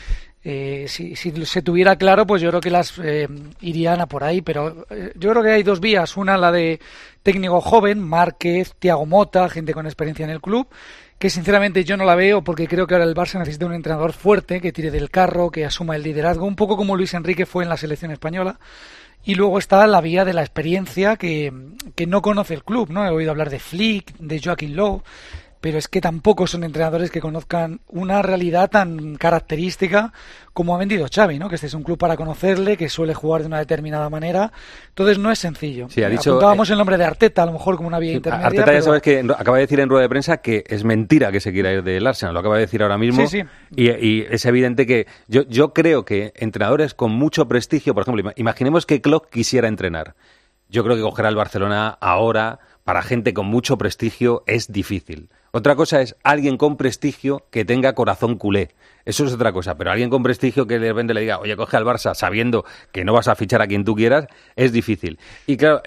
eh, si, si, se tuviera claro, pues yo creo que las eh, irían a por ahí, pero eh, yo creo que hay dos vías. Una, la de técnico joven, Márquez, Tiago Mota, gente con experiencia en el club, que sinceramente yo no la veo porque creo que ahora el Barça necesita un entrenador fuerte, que tire del carro, que asuma el liderazgo, un poco como Luis Enrique fue en la selección española. Y luego está la vía de la experiencia que, que no conoce el club, ¿no? He oído hablar de Flick, de Joaquín Lowe, pero es que tampoco son entrenadores que conozcan una realidad tan característica como ha vendido Xavi, ¿no? Que este es un club para conocerle, que suele jugar de una determinada manera. Entonces no es sencillo. Sí, ha dicho, Apuntábamos eh, el nombre de Arteta, a lo mejor como una vía sí, intermedia. Arteta pero... ya sabes que acaba de decir en rueda de prensa que es mentira que se quiera ir del Arsenal. Lo acaba de decir ahora mismo. Sí, sí. Y, y, es evidente que yo, yo creo que entrenadores con mucho prestigio, por ejemplo, imaginemos que Klopp quisiera entrenar. Yo creo que coger al Barcelona ahora para gente con mucho prestigio es difícil. Otra cosa es alguien con prestigio que tenga corazón culé. Eso es otra cosa, pero alguien con prestigio que de repente le diga, oye, coge al Barça sabiendo que no vas a fichar a quien tú quieras, es difícil. Y claro,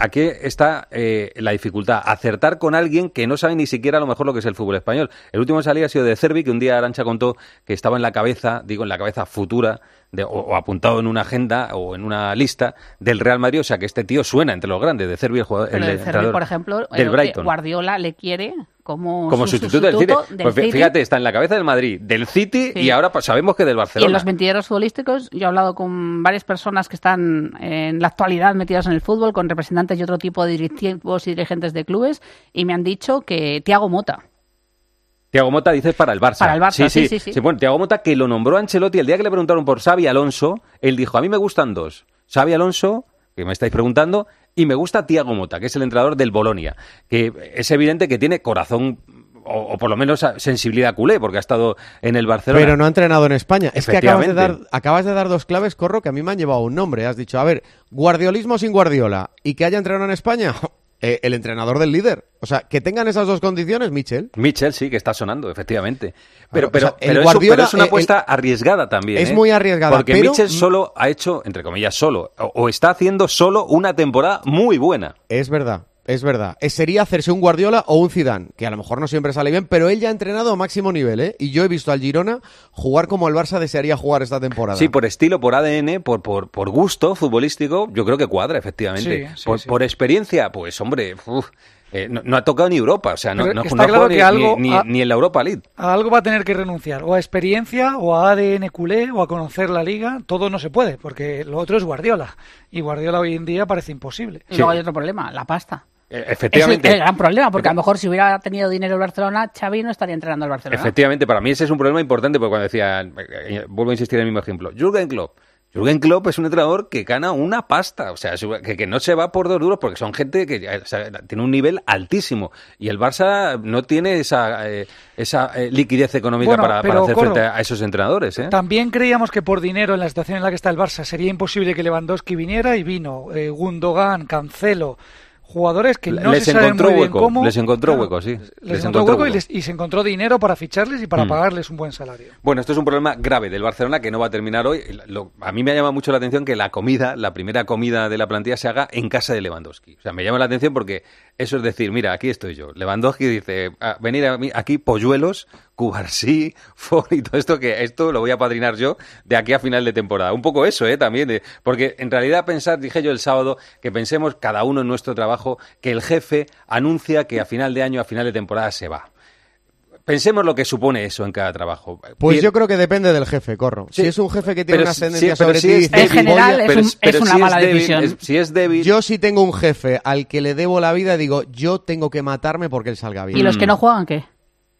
aquí está eh, la dificultad, acertar con alguien que no sabe ni siquiera a lo mejor lo que es el fútbol español. El último salida ha sido de Cervi, que un día Arancha contó que estaba en la cabeza, digo, en la cabeza futura, de, o, o, apuntado en una agenda o en una lista del Real Madrid, o sea que este tío suena entre los grandes, de Cervi, el jugador. Pero el de Cervi, por ejemplo, del Brighton. Guardiola le quiere como, como su sustituto, sustituto del City. del Pues City. fíjate, está en la cabeza del Madrid, del City Sí. y ahora pues, sabemos que del Y Barcelona. en los mentideros futbolísticos, yo he hablado con varias personas que están en la actualidad metidas en el fútbol, con representantes y otro tipo de directivos y dirigentes de clubes, y me han dicho que Tiago Mota. Tiago Mota dices para el Barça. Para el Barça, sí, sí, sí. Bueno, Tiago Mota que lo nombró Ancelotti el día que le preguntaron por Xavi Alonso, él dijo, a mí me gustan dos. Xavi Alonso, que me estáis preguntando, y me gusta Tiago Mota, que es el entrenador del Bolonia, que es evidente que tiene corazón o, o, por lo menos sensibilidad culé, porque ha estado en el Barcelona. Pero no ha entrenado en España. Es que acabas de, dar, acabas de dar dos claves, Corro, que a mí me han llevado un nombre. Has dicho, a ver, guardiolismo sin Guardiola y que haya entrenado en España. (laughs) Eh, el entrenador del líder. O sea, que tengan esas dos condiciones, Michel. Michel sí, que está sonando, efectivamente. Pero, pero, o sea, el pero, Guardiola, eso, pero es una eh, apuesta el- arriesgada también. Es ¿eh? muy arriesgada, Porque pero- Michel solo ha hecho, entre comillas, solo, o, o está haciendo solo una temporada muy buena. Es verdad, es verdad. Eh, sería hacerse un Guardiola o un Zidane, que a lo mejor no siempre sale bien, pero él ya ha entrenado a máximo nivel, ¿eh? Y yo he visto al Girona jugar como el Barça desearía jugar esta temporada. Sí, por estilo, por ADN, por, por, por gusto futbolístico, yo creo que cuadra, efectivamente. Sí, sí, por, sí. por experiencia, pues hombre, uf, eh, no, no ha tocado ni Europa, o sea, no, no, no claro ni, algo ni- ni en la Europa League. A algo va a tener que renunciar, o a experiencia, o a ADN culé, o a conocer la liga. Todo no se puede, porque lo otro es Guardiola. Y Guardiola hoy en día parece imposible. Y luego hay otro problema, la pasta. Eh, Es el, efectivamente. el gran problema, porque a lo mejor si hubiera tenido dinero el Barcelona, Xavi no estaría entrenando al Barcelona. Efectivamente, para mí ese es un problema importante, porque cuando decía, eh, vuelvo a insistir en el mismo ejemplo, Jürgen Klopp. Jürgen Klopp es un entrenador que gana una pasta, o sea, que, que no se va por dos duros porque son gente que ya, o sea, tiene un nivel altísimo y el Barça no tiene esa, eh, esa eh, liquidez económica Bueno, para, hacer Corro, frente a esos entrenadores. ¿eh? También creíamos que por dinero, en la situación en la que está el Barça, sería imposible que Lewandowski viniera y vino. Eh, Gundogan, Cancelo, jugadores que no les se saben encontró muy bien hueco, cómo. les encontró Claro, hueco, sí. Les, encontró hueco, Y, les- y se encontró dinero para ficharles y para Mm. pagarles un buen salario. Bueno, esto es un problema grave del Barcelona que no va a terminar hoy. Lo- a mí me llama mucho la atención que la comida, la primera comida de la plantilla se haga en casa de Lewandowski. O sea, me llama la atención porque eso es decir, mira, aquí estoy yo. Lewandowski dice, "Ah, venir a mí- aquí polluelos, Cubarsí, (laughs) Ford y todo esto, que esto lo voy a padrinar yo de aquí a final de temporada. Un poco eso, ¿eh? También, de- porque en realidad pensar, dije yo el sábado, que pensemos cada uno en nuestro trabajo, que el jefe anuncia que a final de año, a final de temporada se va. Pensemos lo que supone eso en cada trabajo. Pues Bien- yo creo que depende del jefe, Corro. Sí. Si es un jefe que tiene Pero una ascendencia sí, sobre si ti... es débil, "Oye, pero- es un- pero es una si mala débil, decisión". es- si es débil... Yo si tengo un jefe al que le debo la vida, digo, yo tengo que matarme porque él salga bien. ¿Y los que no juegan qué?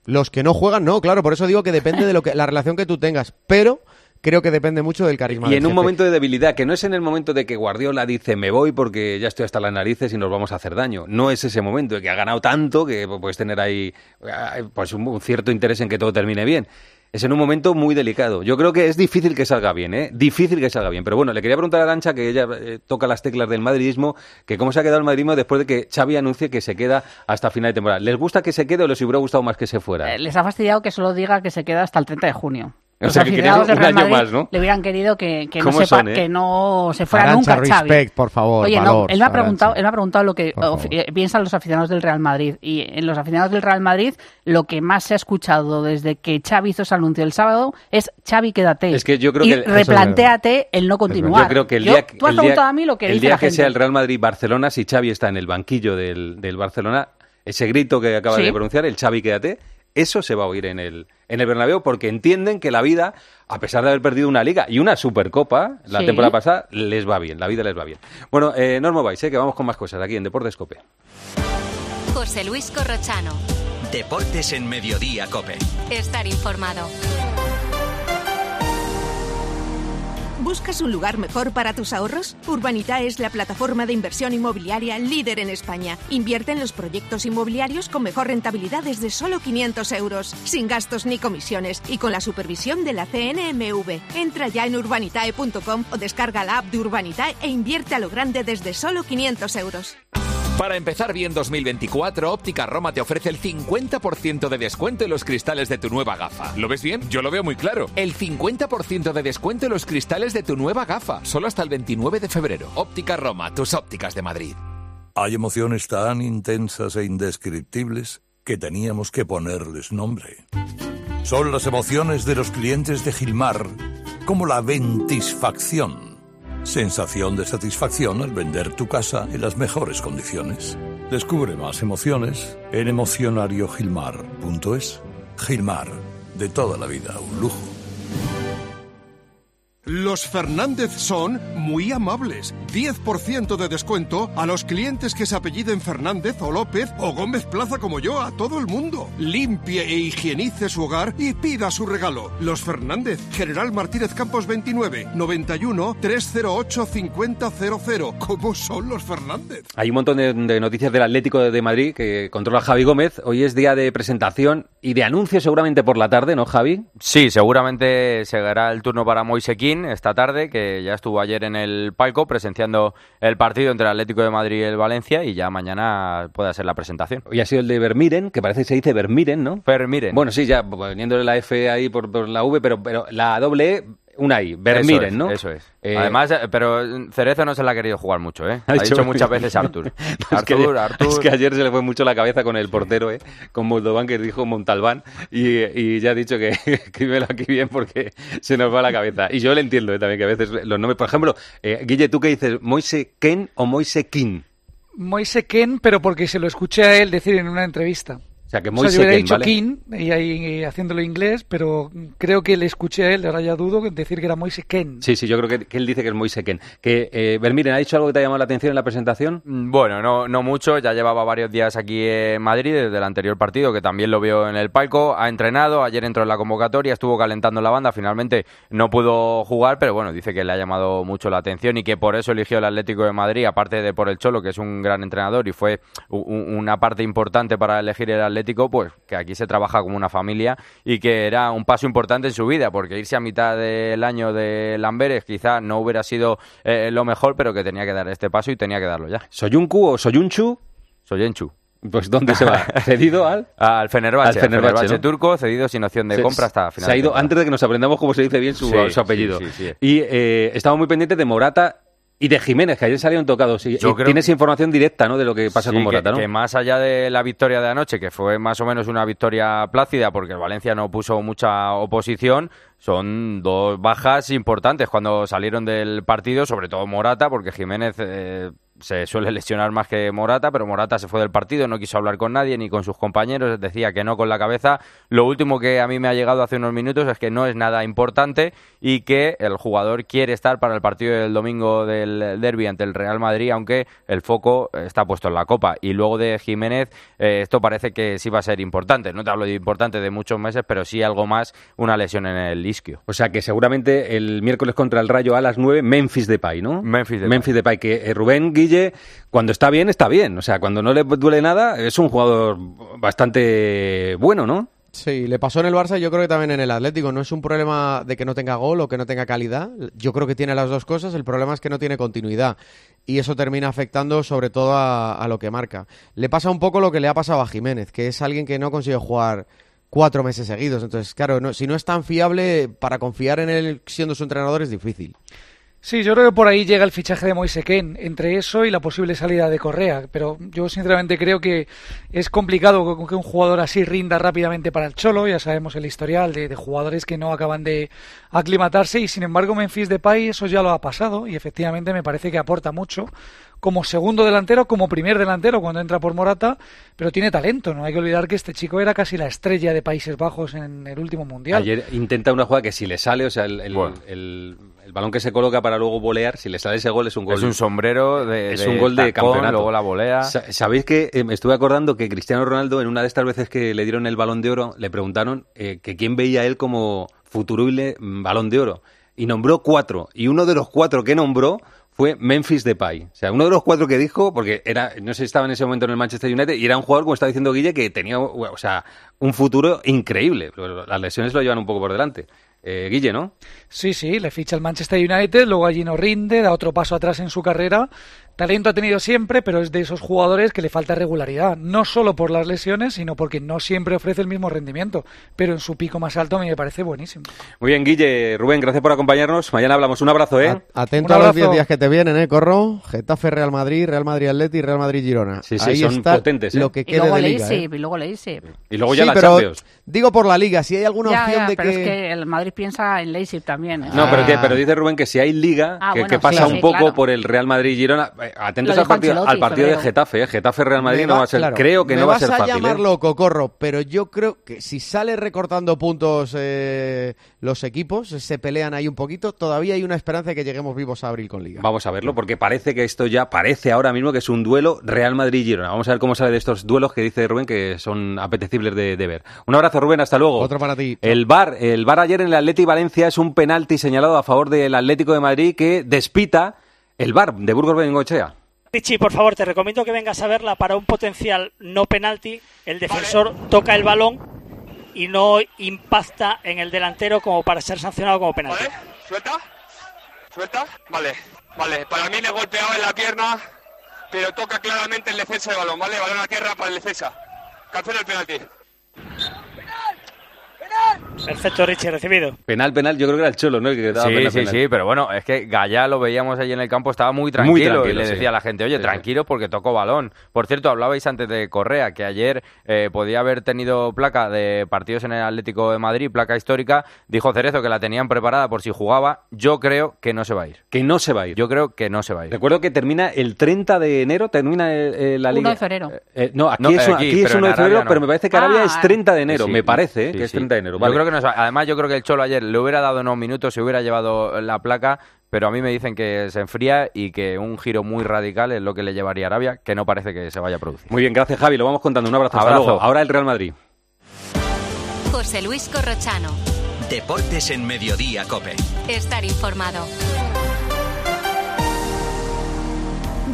Los que no juegan, no, claro, por eso digo que depende de lo que la relación que tú tengas, pero creo que depende mucho del carisma Y del en un jefe. momento de debilidad, que no es en el momento de que Guardiola dice me voy porque ya estoy hasta las narices y nos vamos a hacer daño. No es ese momento de que ha ganado tanto que puedes tener ahí pues un, cierto interés en que todo termine bien. Es en un momento muy delicado. Yo creo que es difícil que salga bien, ¿eh? Difícil que salga bien. Pero bueno, le quería preguntar a Arancha, que ella eh, toca las teclas del madridismo, que cómo se ha quedado el madridismo después de que Xavi anuncie que se queda hasta final de temporada. ¿Les gusta que se quede o les hubiera gustado más que se fuera? Eh, Les ha fastidiado que solo diga que se queda hasta el 30 de junio. O Los sea, que querían aficionados del un Real año Madrid más, ¿no? Le hubieran querido que, que, no, ¿Cómo sepa- son, eh? que no se fuera Arantxa, nunca Xavi. respect, por favor, Oye, no, él me ha preguntado, él me ha preguntado lo que eh, piensan los aficionados del Real Madrid y en los aficionados del Real Madrid lo que más se ha escuchado desde que Xavi hizo ese anuncio el sábado es Xavi quédate. Es que yo creo y que el- replantéate el no continuar. Yo creo que el Yo- día, tú has el día- preguntado a mí lo que el dice día la que gente. sea el Real Madrid-Barcelona, si Xavi está en el banquillo del, del Barcelona, ese grito que acaba Sí. de pronunciar, el Xavi quédate, eso se va a oír en el, en el Bernabéu porque entienden que la vida, a pesar de haber perdido una liga y una supercopa la Sí. temporada pasada, les va bien, la vida les va bien. Bueno, eh, no os mováis, eh, que vamos con más cosas aquí en Deportes Cope. José Luis Corrochano. Deportes en Mediodía, Cope. Estar informado. ¿Buscas un lugar mejor para tus ahorros? Urbanita es la plataforma de inversión inmobiliaria líder en España. Invierte en los proyectos inmobiliarios con mejor rentabilidad desde solo 500 euros, sin gastos ni comisiones y con la supervisión de la CNMV. Entra ya en urbanitae.com o descarga la app de Urbanitae e invierte a lo grande desde solo 500 euros. Para empezar bien 2024, Óptica Roma te ofrece el 50% de descuento en los cristales de tu nueva gafa. ¿Lo ves bien? Yo lo veo muy claro. El 50% de descuento en los cristales de tu nueva gafa, solo hasta el 29 de febrero. Óptica Roma, tus ópticas de Madrid. Hay emociones tan intensas e indescriptibles que teníamos que ponerles nombre. Son las emociones de los clientes de Gilmar, como la ventisfacción. Sensación de satisfacción al vender tu casa en las mejores condiciones. Descubre más emociones en emocionariogilmar.es. Gilmar, de toda la vida, un lujo. Los Fernández son muy amables. 10% de descuento a los clientes que se apelliden Fernández o López o Gómez Plaza como yo, a todo el mundo. Limpie e higienice su hogar y pida su regalo. Los Fernández, General Martínez Campos 29, 91 308 5000. ¿Cómo son los Fernández? Hay un montón de, noticias del Atlético de Madrid que controla Javi Gómez. Hoy es día de presentación y de anuncio seguramente por la tarde, ¿no, Javi? Sí, seguramente llegará el turno para Moisequín esta tarde, que ya estuvo ayer en el palco presenciando el partido entre el Atlético de Madrid y el Valencia y ya mañana puede ser la presentación. Hoy ha sido el de Vermiren, que parece que se dice Vermiren, ¿no? Vermiren. Bueno, sí, ya poniéndole la F ahí por, por la V, pero, pero la doble E, una I, Vermiren, Eso es, ¿no? Eso es. Eh, Además, pero Cerezo no se la ha querido jugar mucho, ¿eh? Ha, dicho- dicho muchas (laughs) veces Artur. No, es, que Artur, ayer- Artur. es que ayer se le fue mucho la cabeza con el portero, ¿eh? con Moldovan, que dijo Montalbán, y, y ya ha dicho que (laughs) escríbelo aquí bien porque se nos va la cabeza. Y yo le entiendo ¿eh? también que a veces los nombres, por ejemplo, eh, Guille, ¿tú qué dices? ¿Moise Ken o Moise Kin? Moise Ken, pero porque se lo escuché a él decir en una entrevista. O sea, que O Moise sea, yo hubiera dicho ¿vale? King y ahí haciéndolo inglés, pero creo que le escuché a él, ahora ya dudo, decir que era Moise Ken. Sí, sí, yo creo que, que él dice que es Moise Ken. Que, eh, Vermiren, ¿ha dicho algo que te ha llamado la atención en la presentación? Mm, Bueno, no, no mucho, ya llevaba varios días aquí en Madrid desde el anterior partido, que también lo vio en el palco, ha entrenado, ayer entró en la convocatoria, estuvo calentando la banda, finalmente no pudo jugar, pero bueno, dice que le ha llamado mucho la atención y que por eso eligió el Atlético de Madrid, aparte de por el Cholo, que es un gran entrenador y fue una parte importante para elegir el Atlético, pues que aquí se trabaja como una familia y que era un paso importante en su vida, porque irse a mitad del año de Lamberes quizá no hubiera sido eh, lo mejor, pero que tenía que dar este paso y tenía que darlo ya. ¿Soyuncu o Soyunchu? Soyenchu. Pues ¿dónde se va? (laughs) ¿Cedido al? Al Fenerbahce, Al Fenerbahce, Fenerbahce ¿no? turco, cedido sin opción de Se- compra hasta final. Se ha ido antes de que nos aprendamos cómo se dice bien su, Sí, su apellido. sí, sí, sí. Y eh, estamos muy pendientes de Morata y de Jiménez, que ayer salieron tocados. Y, Yo y creo- tienes información directa ¿no? de lo que pasa Sí, con que- Morata, ¿no? que más allá de la victoria de anoche, que fue más o menos una victoria plácida porque el Valencia no puso mucha oposición, son dos bajas importantes cuando salieron del partido, sobre todo Morata, porque Jiménez eh, se suele lesionar más que Morata, pero Morata se fue del partido, no quiso hablar con nadie ni con sus compañeros, decía que no con la cabeza. Lo último que a mí me ha llegado hace unos minutos es que no es nada importante y que el jugador quiere estar para el partido del domingo del derby ante el Real Madrid, aunque el foco está puesto en la Copa. Y luego de Jiménez, eh, esto parece que sí va a ser importante. No te hablo de importante de muchos meses, pero sí algo más, una lesión en el isquio. O sea que seguramente el miércoles contra el Rayo a las 9, Memphis Depay, ¿no? Memphis Depay. Memphis Depay, que eh, Rubén Guille, cuando está bien, está bien. O sea, cuando no le duele nada, es un jugador bastante bueno, ¿no? Sí, le pasó en el Barça y yo creo que también en el Atlético. No es un problema de que no tenga gol o que no tenga calidad. Yo creo que tiene las dos cosas. El problema es que no tiene continuidad. Y eso termina afectando sobre todo a, a lo que marca. Le pasa un poco lo que le ha pasado a Jiménez, que es alguien que no consigue jugar cuatro meses seguidos. Entonces, claro, no- si no es tan fiable, para confiar en él siendo su entrenador es difícil. Sí, yo creo que por ahí llega el fichaje de Moise Ken, entre eso y la posible salida de Correa. Pero yo sinceramente creo que es complicado que un jugador así rinda rápidamente para el Cholo. Ya sabemos el historial de, de jugadores que no acaban de aclimatarse y sin embargo Memphis Depay eso ya lo ha pasado y efectivamente me parece que aporta mucho como segundo delantero, como primer delantero cuando entra por Morata, pero tiene talento. No hay que olvidar que este chico era casi la estrella de Países Bajos en el último mundial. Ayer intenta una jugada que si le sale, o sea, el, el- el- el balón que se coloca para luego volear, si le sale ese gol es un gol. Es un sombrero de, es de un gol de tacón, campeonato. luego la volea. Sa- ¿Sabéis que eh, me estuve acordando que Cristiano Ronaldo, en una de estas veces que le dieron el balón de oro, le preguntaron eh, que quién veía a él como futurible mm, balón de oro? Y nombró cuatro. Y uno de los cuatro que nombró fue Memphis Depay. O sea, uno de los cuatro que dijo, porque era, no sé si estaba en ese momento en el Manchester United, y era un jugador, como estaba diciendo Guille, que tenía, o sea, un futuro increíble. Las lesiones lo llevan un poco por delante. Eh, Guille, ¿no? Sí, sí, le ficha el Manchester United, luego allí no rinde, da otro paso atrás en su carrera. Talento ha tenido siempre, pero es de esos jugadores que le falta regularidad, no solo por las lesiones, sino porque no siempre ofrece el mismo rendimiento, pero en su pico más alto a mí me parece buenísimo. Muy bien, Guille, Rubén, gracias por acompañarnos. Mañana hablamos. Un abrazo, ¿eh? Atento a los abrazo. 10 días que te vienen, ¿eh? Corro. Getafe, Real Madrid, Real Madrid Atleti y Real Madrid Girona. Sí, sí, Ahí son está potentes, ¿eh? lo que Y luego de liga. ¿eh? Y luego Leipzig. Y luego ya Sí, la pero Champions. Digo por la liga, si hay alguna Ya, opción ya, de pero que... es que el Madrid piensa en Leipzig también. ¿eh? No, pero, Ah. que- pero dice Rubén que si hay liga, Ah, que, bueno, que pasa sí, un sí, poco claro. por el Real Madrid y Girona. Eh, Atentos al partido, Ancelotti, al partido de. Getafe, ¿eh? Getafe Real Madrid Me no va- a ser, claro, creo que me no va a vas ser fácil. ¿eh? llamar loco, corro, pero yo creo que si sale recortando puntos eh, los equipos, se pelean ahí un poquito, todavía hay una esperanza de que lleguemos vivos a abril con liga. Vamos a verlo, porque parece que esto ya parece ahora mismo que es un duelo Real Madrid-Girona. Vamos a ver cómo sale de estos duelos que dice Rubén que son apetecibles de, de ver. Un abrazo, Rubén, hasta luego. Otro para ti. El VAR, el VAR ayer en el Atleti Valencia es un penalti señalado a favor del Atlético de Madrid que despita el VAR de Burgos Bengochea. Pichi, por favor, te recomiendo que vengas a verla para un potencial no penalti. El defensor toca el balón y no impacta en el delantero como para ser sancionado como penalti. ¿Suelta? ¿Suelta? Vale, vale. Para mí le he golpeado en la pierna, pero toca claramente el defensa de balón, ¿vale? Balón a tierra para el defensa. Cancela el penalti. Gunner! Perfecto, Richie, recibido. Penal, penal, yo creo que era el Cholo, ¿no? El que Sí, penal, sí, penal. sí, pero bueno, es que Gallá lo veíamos allí en el campo, estaba muy tranquilo, tranquilo, y le sí. decía a la gente, oye, Sí, sí. tranquilo porque tocó balón. Por cierto, hablabais antes de Correa, que ayer eh, podía haber tenido placa de partidos en el Atlético de Madrid, placa histórica, dijo Cerezo que la tenían preparada por si jugaba, yo creo que no se va a ir. Que no se va a ir. Yo creo que no se va a ir. Recuerdo que termina el 30 de enero, termina eh, eh, la 1 liga. de febrero. Eh, no, aquí No, es, eh, aquí aquí, es pero 1 de febrero, no. pero me parece que Arabia Ah, es 30 de enero, Sí, me parece, eh, sí, que es sí. 30 de enero. Yo creo que no Además, yo creo que el Cholo ayer le hubiera dado unos minutos, se hubiera llevado la placa, pero a mí me dicen que se enfría y que un giro muy radical es lo que le llevaría a Arabia, que no parece que se vaya a producir. Muy bien, gracias Javi, lo vamos contando. Un abrazo, hasta Abrazo. luego. Ahora el Real Madrid. José Luis Corrochano. Deportes en Mediodía, Cope. Estar informado.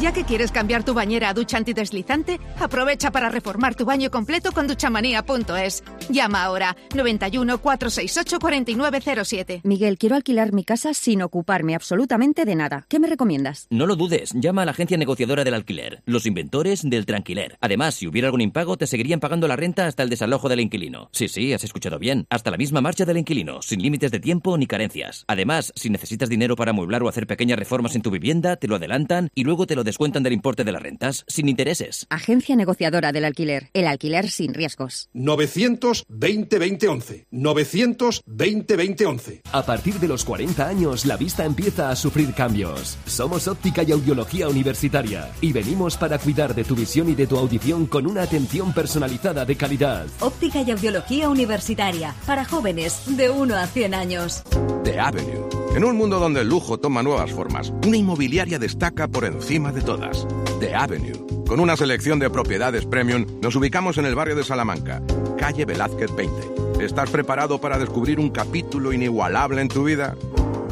Ya que quieres cambiar tu bañera a ducha antideslizante, aprovecha para reformar tu baño completo con duchamanía.es. Llama ahora 91 468 4907. Miguel, quiero alquilar mi casa sin ocuparme absolutamente de nada. ¿Qué me recomiendas? No lo dudes, llama a la agencia negociadora del alquiler, los inventores del tranquiler. Además, si hubiera algún impago, te seguirían pagando la renta hasta el desalojo del inquilino. Sí, sí, has escuchado bien. Hasta la misma marcha del inquilino, sin límites de tiempo ni carencias. Además, si necesitas dinero para amueblar o hacer pequeñas reformas en tu vivienda, te lo adelantan y luego te lo descuentan del importe de las rentas, sin intereses. Agencia negociadora del alquiler. El alquiler sin riesgos. 920 2011. 920 2011. A partir de los 40 años, la vista empieza a sufrir cambios. Somos óptica y audiología universitaria y venimos para cuidar de tu visión y de tu audición con una atención personalizada de calidad. Óptica y audiología universitaria para jóvenes de 1 a 100 años. The Avenue. En un mundo donde el lujo toma nuevas formas, una inmobiliaria destaca por encima de todas. The Avenue. Con una selección de propiedades premium, nos ubicamos en el barrio de Salamanca, calle Velázquez 20. ¿Estás preparado para descubrir un capítulo inigualable en tu vida?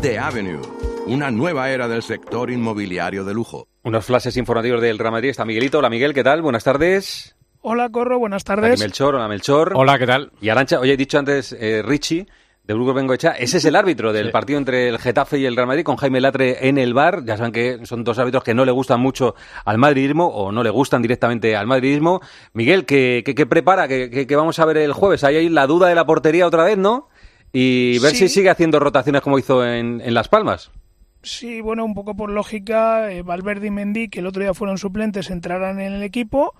The Avenue. Una nueva era del sector inmobiliario de lujo. Unos flashes informativos del Real Madrid. Está Miguelito. Hola Miguel, ¿qué tal? Buenas tardes. Hola, Corro, buenas Aquí tardes. Melchor, hola Melchor. Hola, ¿qué tal? Y Arancha, oye, he dicho antes eh, Richie, de Burgos Bengoechea, ese es el árbitro del Sí. partido entre el Getafe y el Real Madrid, con Jaime Latre en el bar. Ya saben que son dos árbitros que no le gustan mucho al madridismo o no le gustan directamente al madridismo. Miguel, ¿qué, qué- qué prepara? ¿Qué, qué- qué vamos a ver el jueves? Ahí hay la duda de la portería otra vez, ¿no? Y ver Sí. si sigue haciendo rotaciones como hizo en, en Las Palmas. Sí, bueno, un poco por lógica, eh, Valverde y Mendy, que el otro día fueron suplentes, entrarán en el equipo.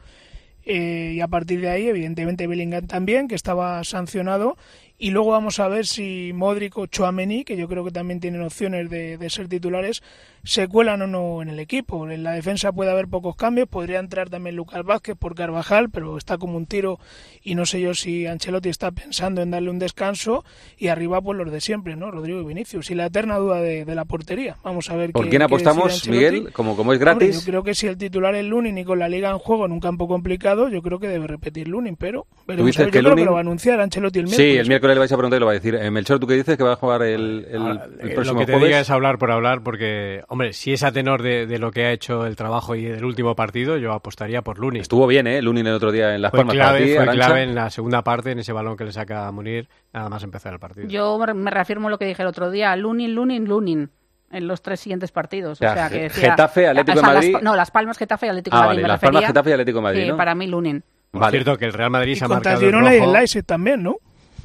eh, y a partir de ahí, evidentemente, Bellingham también, que estaba sancionado. Y luego vamos a ver si Modric o Chouameni, que yo creo que también tienen opciones de, de ser titulares, se cuelan o no en el equipo. En la defensa puede haber pocos cambios, podría entrar también Lucas Vázquez por Carvajal, pero está como un tiro y no sé yo si Ancelotti está pensando en darle un descanso. Y arriba, pues los de siempre, ¿no? Rodrigo y Vinicius. Y la eterna duda de, de la portería. Vamos a ver ¿Por qué- quién apostamos. Miguel? Como, como es Hombre, gratis. yo creo que si el titular es Lunin y con la liga en juego en un campo complicado, yo creo que debe repetir Lunin, pero veremos dices a ver. que Yo creo Lunin- que lo va a anunciar Ancelotti el Sí, miércoles. el miércoles le vais a preguntar y lo va a decir. Eh, Melchor, ¿tú qué dices? Que va a jugar el, el, Ahora, el próximo lo que te jueves. diga es hablar por hablar, porque, hombre, si es a tenor de, de lo que ha hecho el trabajo y del último partido, yo apostaría por Lunin. Estuvo bien, ¿eh? Lunin el otro día en Las Fue Palmas. para clave, ti, fue Arantxa. clave en la segunda parte, en ese balón que le saca a Munir, nada más empezar el partido. Yo me- reafirmo lo que dije el otro día, Lunin, Lunin, Lunin. En los tres siguientes partidos. O sea, o sea, que decía- Getafe, Atlético o sea, de las Madrid- pa- no, Las Palmas, Getafe y Atlético Ah, de vale, Madrid. me Las Palmas, refería, Getafe y Atlético de Madrid, que ¿no? para mí, Lunin. Por cierto, que el Real Madrid Y se ha marcado el rojo. Leipzig también, ¿no?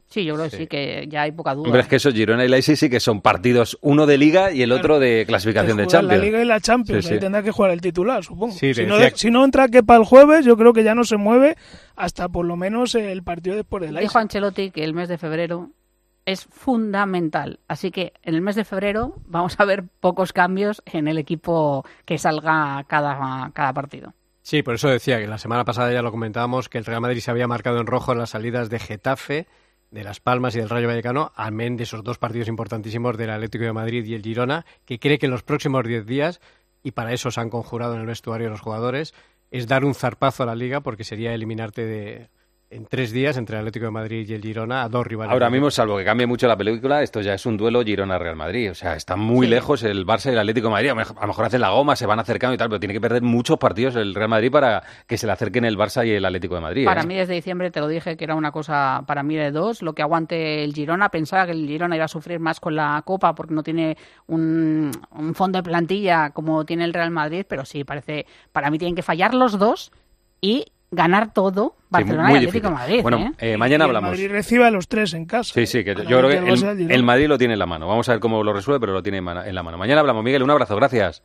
Sí, yo creo que sí, que ya hay poca duda. Hombre, es que esos Girona y Leipzig sí que son partidos, uno de Liga y el otro de clasificación de Champions. La Liga y la Champions, Sí, ahí tendrá que jugar el titular, supongo. Si, no decía de- si no entra que para el jueves, yo creo que ya no se mueve hasta por lo menos el partido después del Dijo Leipzig. Ancelotti que el mes de febrero es fundamental. Así que en el mes de febrero vamos a ver pocos cambios en el equipo que salga cada, cada partido. Sí, por eso decía que la semana pasada ya lo comentábamos, que el Real Madrid se había marcado en rojo en las salidas de Getafe, de Las Palmas y del Rayo Vallecano, amén de esos dos partidos importantísimos del Atlético de Madrid y el Girona, que cree que en los próximos 10 días, y para eso se han conjurado en el vestuario los jugadores, es dar un zarpazo a la liga porque sería eliminarte de en tres días entre el Atlético de Madrid y el Girona a dos rivales. Ahora mismo, salvo que cambie mucho la película, esto ya es un duelo Girona-Real Madrid. O sea, está muy Sí. lejos el Barça y el Atlético de Madrid. A lo mejor- a lo mejor hacen la goma, se van acercando y tal, pero tiene que perder muchos partidos el Real Madrid para que se le acerquen el Barça y el Atlético de Madrid. Para ¿eh? mí desde diciembre te lo dije que era una cosa para mí de dos, lo que aguante el Girona, pensaba que el Girona iba a sufrir más con la Copa porque no tiene un, un fondo de plantilla como tiene el Real Madrid, pero sí, parece, para mí tienen que fallar los dos y ganar todo Barcelona muy y Atlético. Madrid. Bueno, ¿eh? eh, mañana Y el hablamos. Madrid recibe a los tres en casa. Sí, sí, que yo creo que el, Madrid lo tiene en la mano. Vamos a ver cómo lo resuelve, pero lo tiene en mano- en la mano. Mañana hablamos, Miguel. Un abrazo, gracias.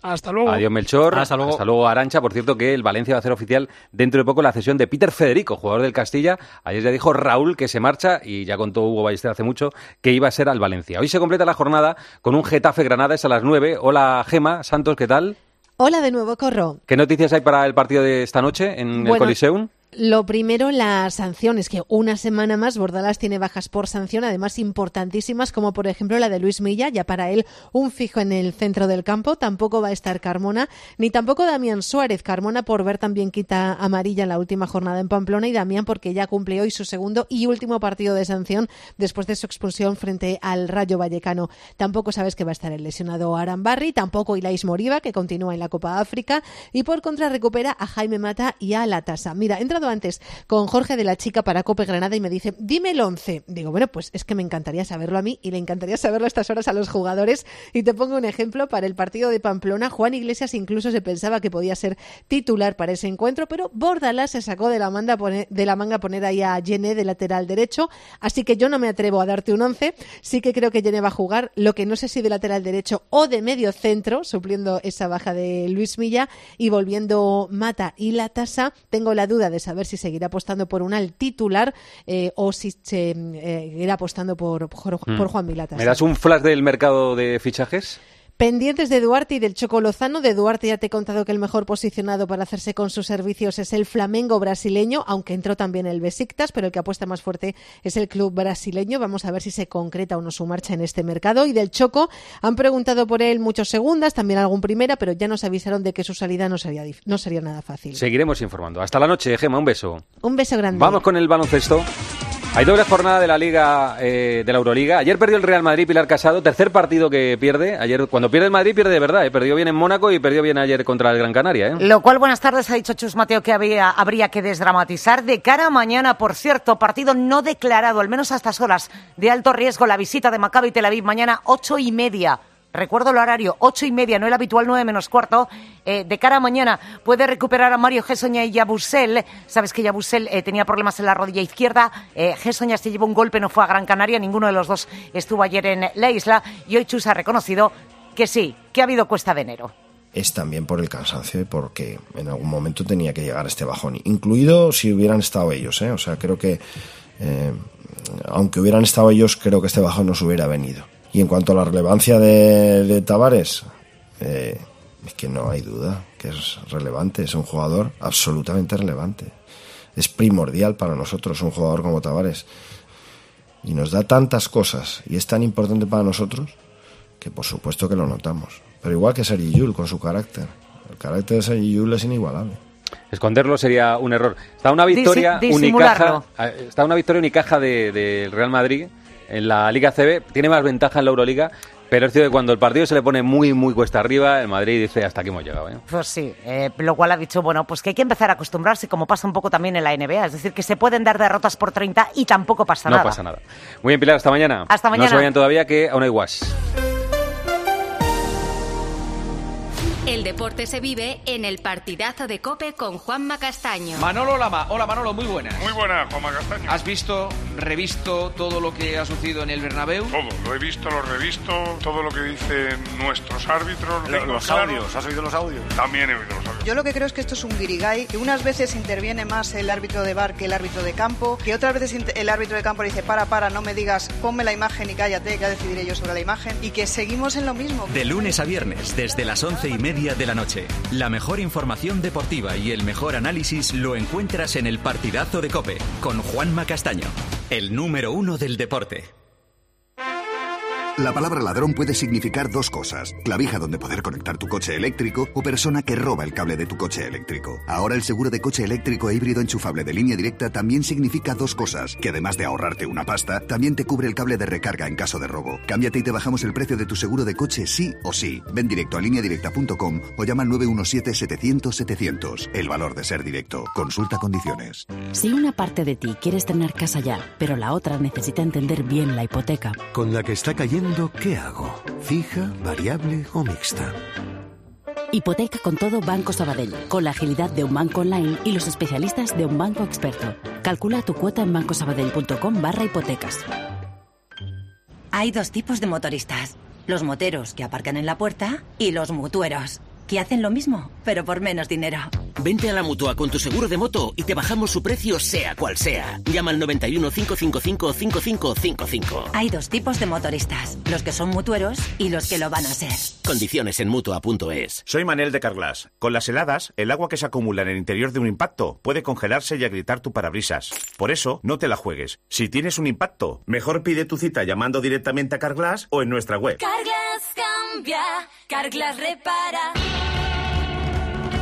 Hasta luego. Adiós, Melchor. Hasta luego. Arancha. Por cierto, que el Valencia va a hacer oficial dentro de poco la cesión de Peter Federico, jugador del Castilla. Ayer ya dijo Raúl que se marcha y ya contó Hugo Ballester hace mucho que iba a ser al Valencia. Hoy se completa la jornada con un Getafe Granada, es a las 9. Hola, Gema. Santos, ¿qué tal? Hola de nuevo, Corro. ¿Qué noticias hay para el partido de esta noche en el Coliseum? Lo primero, las sanciones, que una semana más Bordalas tiene bajas por sanción, además importantísimas, como por ejemplo la de Luis Milla, ya para él un fijo en el centro del campo. Tampoco va a estar Carmona, ni tampoco Damián Suárez. Carmona por ver también quita amarilla en la última jornada en Pamplona y Damián porque ya cumple hoy su segundo y último partido de sanción después de su expulsión frente al Rayo Vallecano. Tampoco sabes que va a estar el lesionado Arambarri, tampoco Ilais Moriba, que continúa en la Copa África, y por contra recupera a Jaime Mata y a La Tasa. Mira, he antes con Jorge de la Chica para Cope Granada y me dice, dime el 11. Digo, bueno, pues es que me encantaría saberlo a mí y le encantaría saberlo a estas horas a los jugadores. Y te pongo un ejemplo, para el partido de Pamplona, Juan Iglesias incluso se pensaba que podía ser titular para ese encuentro, pero Bordalás se sacó de la, manga poner, de la manga poner ahí a Yené de lateral derecho, así que yo no me atrevo a darte un 11. Sí que creo que Yené va a jugar, lo que no sé si de lateral derecho o de medio centro, supliendo esa baja de Luis Milla y volviendo Mata y La Tasa. Tengo la duda de saber si seguirá apostando por un al titular eh, o si se eh, irá apostando por, por, por. Juan Milata. ¿Me das un flash del mercado de fichajes? Pendientes de Duarte y del Choco Lozano. De Duarte ya te he contado que el mejor posicionado para hacerse con sus servicios es el Flamengo brasileño, aunque entró también el Besiktas, pero el que apuesta más fuerte es el club brasileño. Vamos a ver si se concreta o no su marcha en este mercado. Y del Choco han preguntado por él muchos segundas, también algún primera, pero ya nos avisaron de que su salida no sería, no sería nada fácil. Seguiremos informando. Hasta la noche, Gema. Un beso. Un beso grande. Vamos con el baloncesto. Hay doble jornada de la Liga eh, de la Euroliga. Ayer perdió el Real Madrid Pilar Casado, tercer partido que pierde. Ayer cuando pierde el Madrid pierde de verdad, eh. perdió bien en Mónaco y perdió bien ayer contra el Gran Canaria, ¿eh? Lo cual, buenas tardes, ha dicho Chus Mateo que habría que desdramatizar. De cara a mañana, por cierto, partido no declarado, al menos a estas horas, de alto riesgo, la visita de Maccabi Tel Aviv mañana, ocho y media. Recuerdo el horario, ocho y media, no el habitual nueve menos cuarto. Eh, de cara a mañana puede recuperar a Mario Gessoña y Yabusel. Sabes que Yabusel eh, tenía problemas en la rodilla izquierda. Eh, Gessoña se llevó un golpe, no fue a Gran Canaria. Ninguno de los dos estuvo ayer en la isla. Y hoy Chus ha reconocido que sí, que ha habido cuesta de enero. es también por el cansancio y porque en algún momento tenía que llegar este bajón, incluido si hubieran estado ellos, ¿eh? o sea, creo que eh, aunque hubieran estado ellos, creo que este bajón nos hubiera venido. Y en cuanto a la relevancia de, de Tavares, eh, es que no hay duda que es relevante, es un jugador absolutamente relevante. Es primordial para nosotros un jugador como Tavares. Y nos da tantas cosas y es tan importante para nosotros que por supuesto que lo notamos. Pero igual que Sergi Yul con su carácter. El carácter de Sergi Yul es inigualable. Esconderlo sería un error. Está una victoria Disi- unicaja, eh, está una victoria unicaja de- del Real Madrid en la Liga CB. Tiene más ventaja en la Euroliga, pero es cierto que cuando el partido se le pone muy muy cuesta arriba, el Madrid dice hasta aquí hemos llegado. ¿eh? Pues sí, eh, lo cual ha dicho, bueno, pues que hay que empezar a acostumbrarse, como pasa un poco también en la NBA. Es decir, que se pueden dar derrotas por 30 y tampoco pasa no nada. pasa nada. Muy bien, Pilar, hasta mañana. Hasta No mañana. se vayan todavía que aún hay guas. El deporte se vive en el partidazo de Cope con Juanma Castaño. Manolo Lama. Hola Manolo, muy buenas. Muy buena, Juanma Castaño. ¿Has visto, revisto todo lo que ha sucedido en el Bernabéu? Todo, lo he visto, lo he revisto, todo lo que dicen nuestros árbitros. lo los claro. audios, ¿has oído los audios? También he oído los audios. Yo lo que creo es que esto es un guirigay, que unas veces interviene más el árbitro de bar que el árbitro de campo, que otras veces el árbitro de campo le dice para, para, no me digas, ponme la imagen y cállate, que ya decidiré yo sobre la imagen, y que seguimos en lo mismo. De lunes a viernes, desde las once y media de la noche. La mejor información deportiva y el mejor análisis lo encuentras en el partidazo de Cope con Juanma Castaño, el número uno del deporte. La palabra ladrón puede significar dos cosas. Clavija donde poder conectar tu coche eléctrico o persona que roba el cable de tu coche eléctrico. Ahora el seguro de coche eléctrico e híbrido enchufable de línea directa también significa dos cosas. Que además de ahorrarte una pasta, también te cubre el cable de recarga en caso de robo. Cámbiate y te bajamos el precio de tu seguro de coche sí o sí. Ven directo a lineadirecta.com o llama al 917-700-700. El valor de ser directo. Consulta condiciones. Si una parte de ti quiere estrenar casa ya, pero la otra necesita entender bien la hipoteca, Con la que está cayendo, ¿qué hago? ¿Fija, variable o mixta? Hipoteca con todo Banco Sabadell, con la agilidad de un banco online y los especialistas de un banco experto. Calcula tu cuota en bancosabadell.com barra hipotecas. Hay dos tipos de motoristas. Los moteros que aparcan en la puerta y los mutueros, que hacen lo mismo, pero por menos dinero. Vente a la mutua con tu seguro de moto y te bajamos su precio sea cual sea. Llama al 91 555 5555. Hay dos tipos de motoristas, los que son mutueros y los que lo van a ser. Condiciones en mutua.es. Soy Manel de Carglass. Con las heladas, el agua que se acumula en el interior de un impacto puede congelarse y agrietar tu parabrisas. Por eso, no te la juegues. Si tienes un impacto, mejor pide tu cita llamando directamente a Carglass o en nuestra web. Carglass cambia, Carglass repara.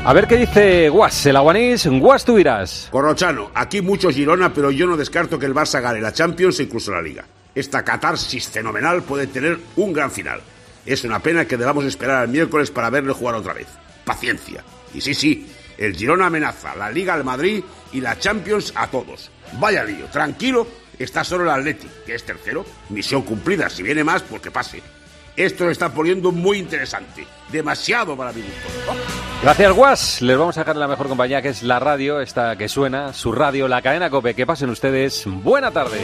A ver qué dice Guas, el aguanís. Guas, tú irás. Corrochano, aquí mucho Girona, pero yo no descarto que el Barça gane la Champions e incluso la Liga. Esta catarsis fenomenal puede tener un gran final. Es una pena que debamos esperar al miércoles para verle jugar otra vez. Paciencia. Y sí, sí, el Girona amenaza la Liga al Madrid y la Champions a todos. Vaya lío, tranquilo, está solo el Atleti, que es tercero. Misión cumplida, si viene más, pues que pase. Esto lo está poniendo muy interesante. Demasiado para mi. Gracias, Guas. Les vamos a dejar la mejor compañía que es la radio, esta que suena, su radio, la cadena Cope. Que pasen ustedes. Buena tarde.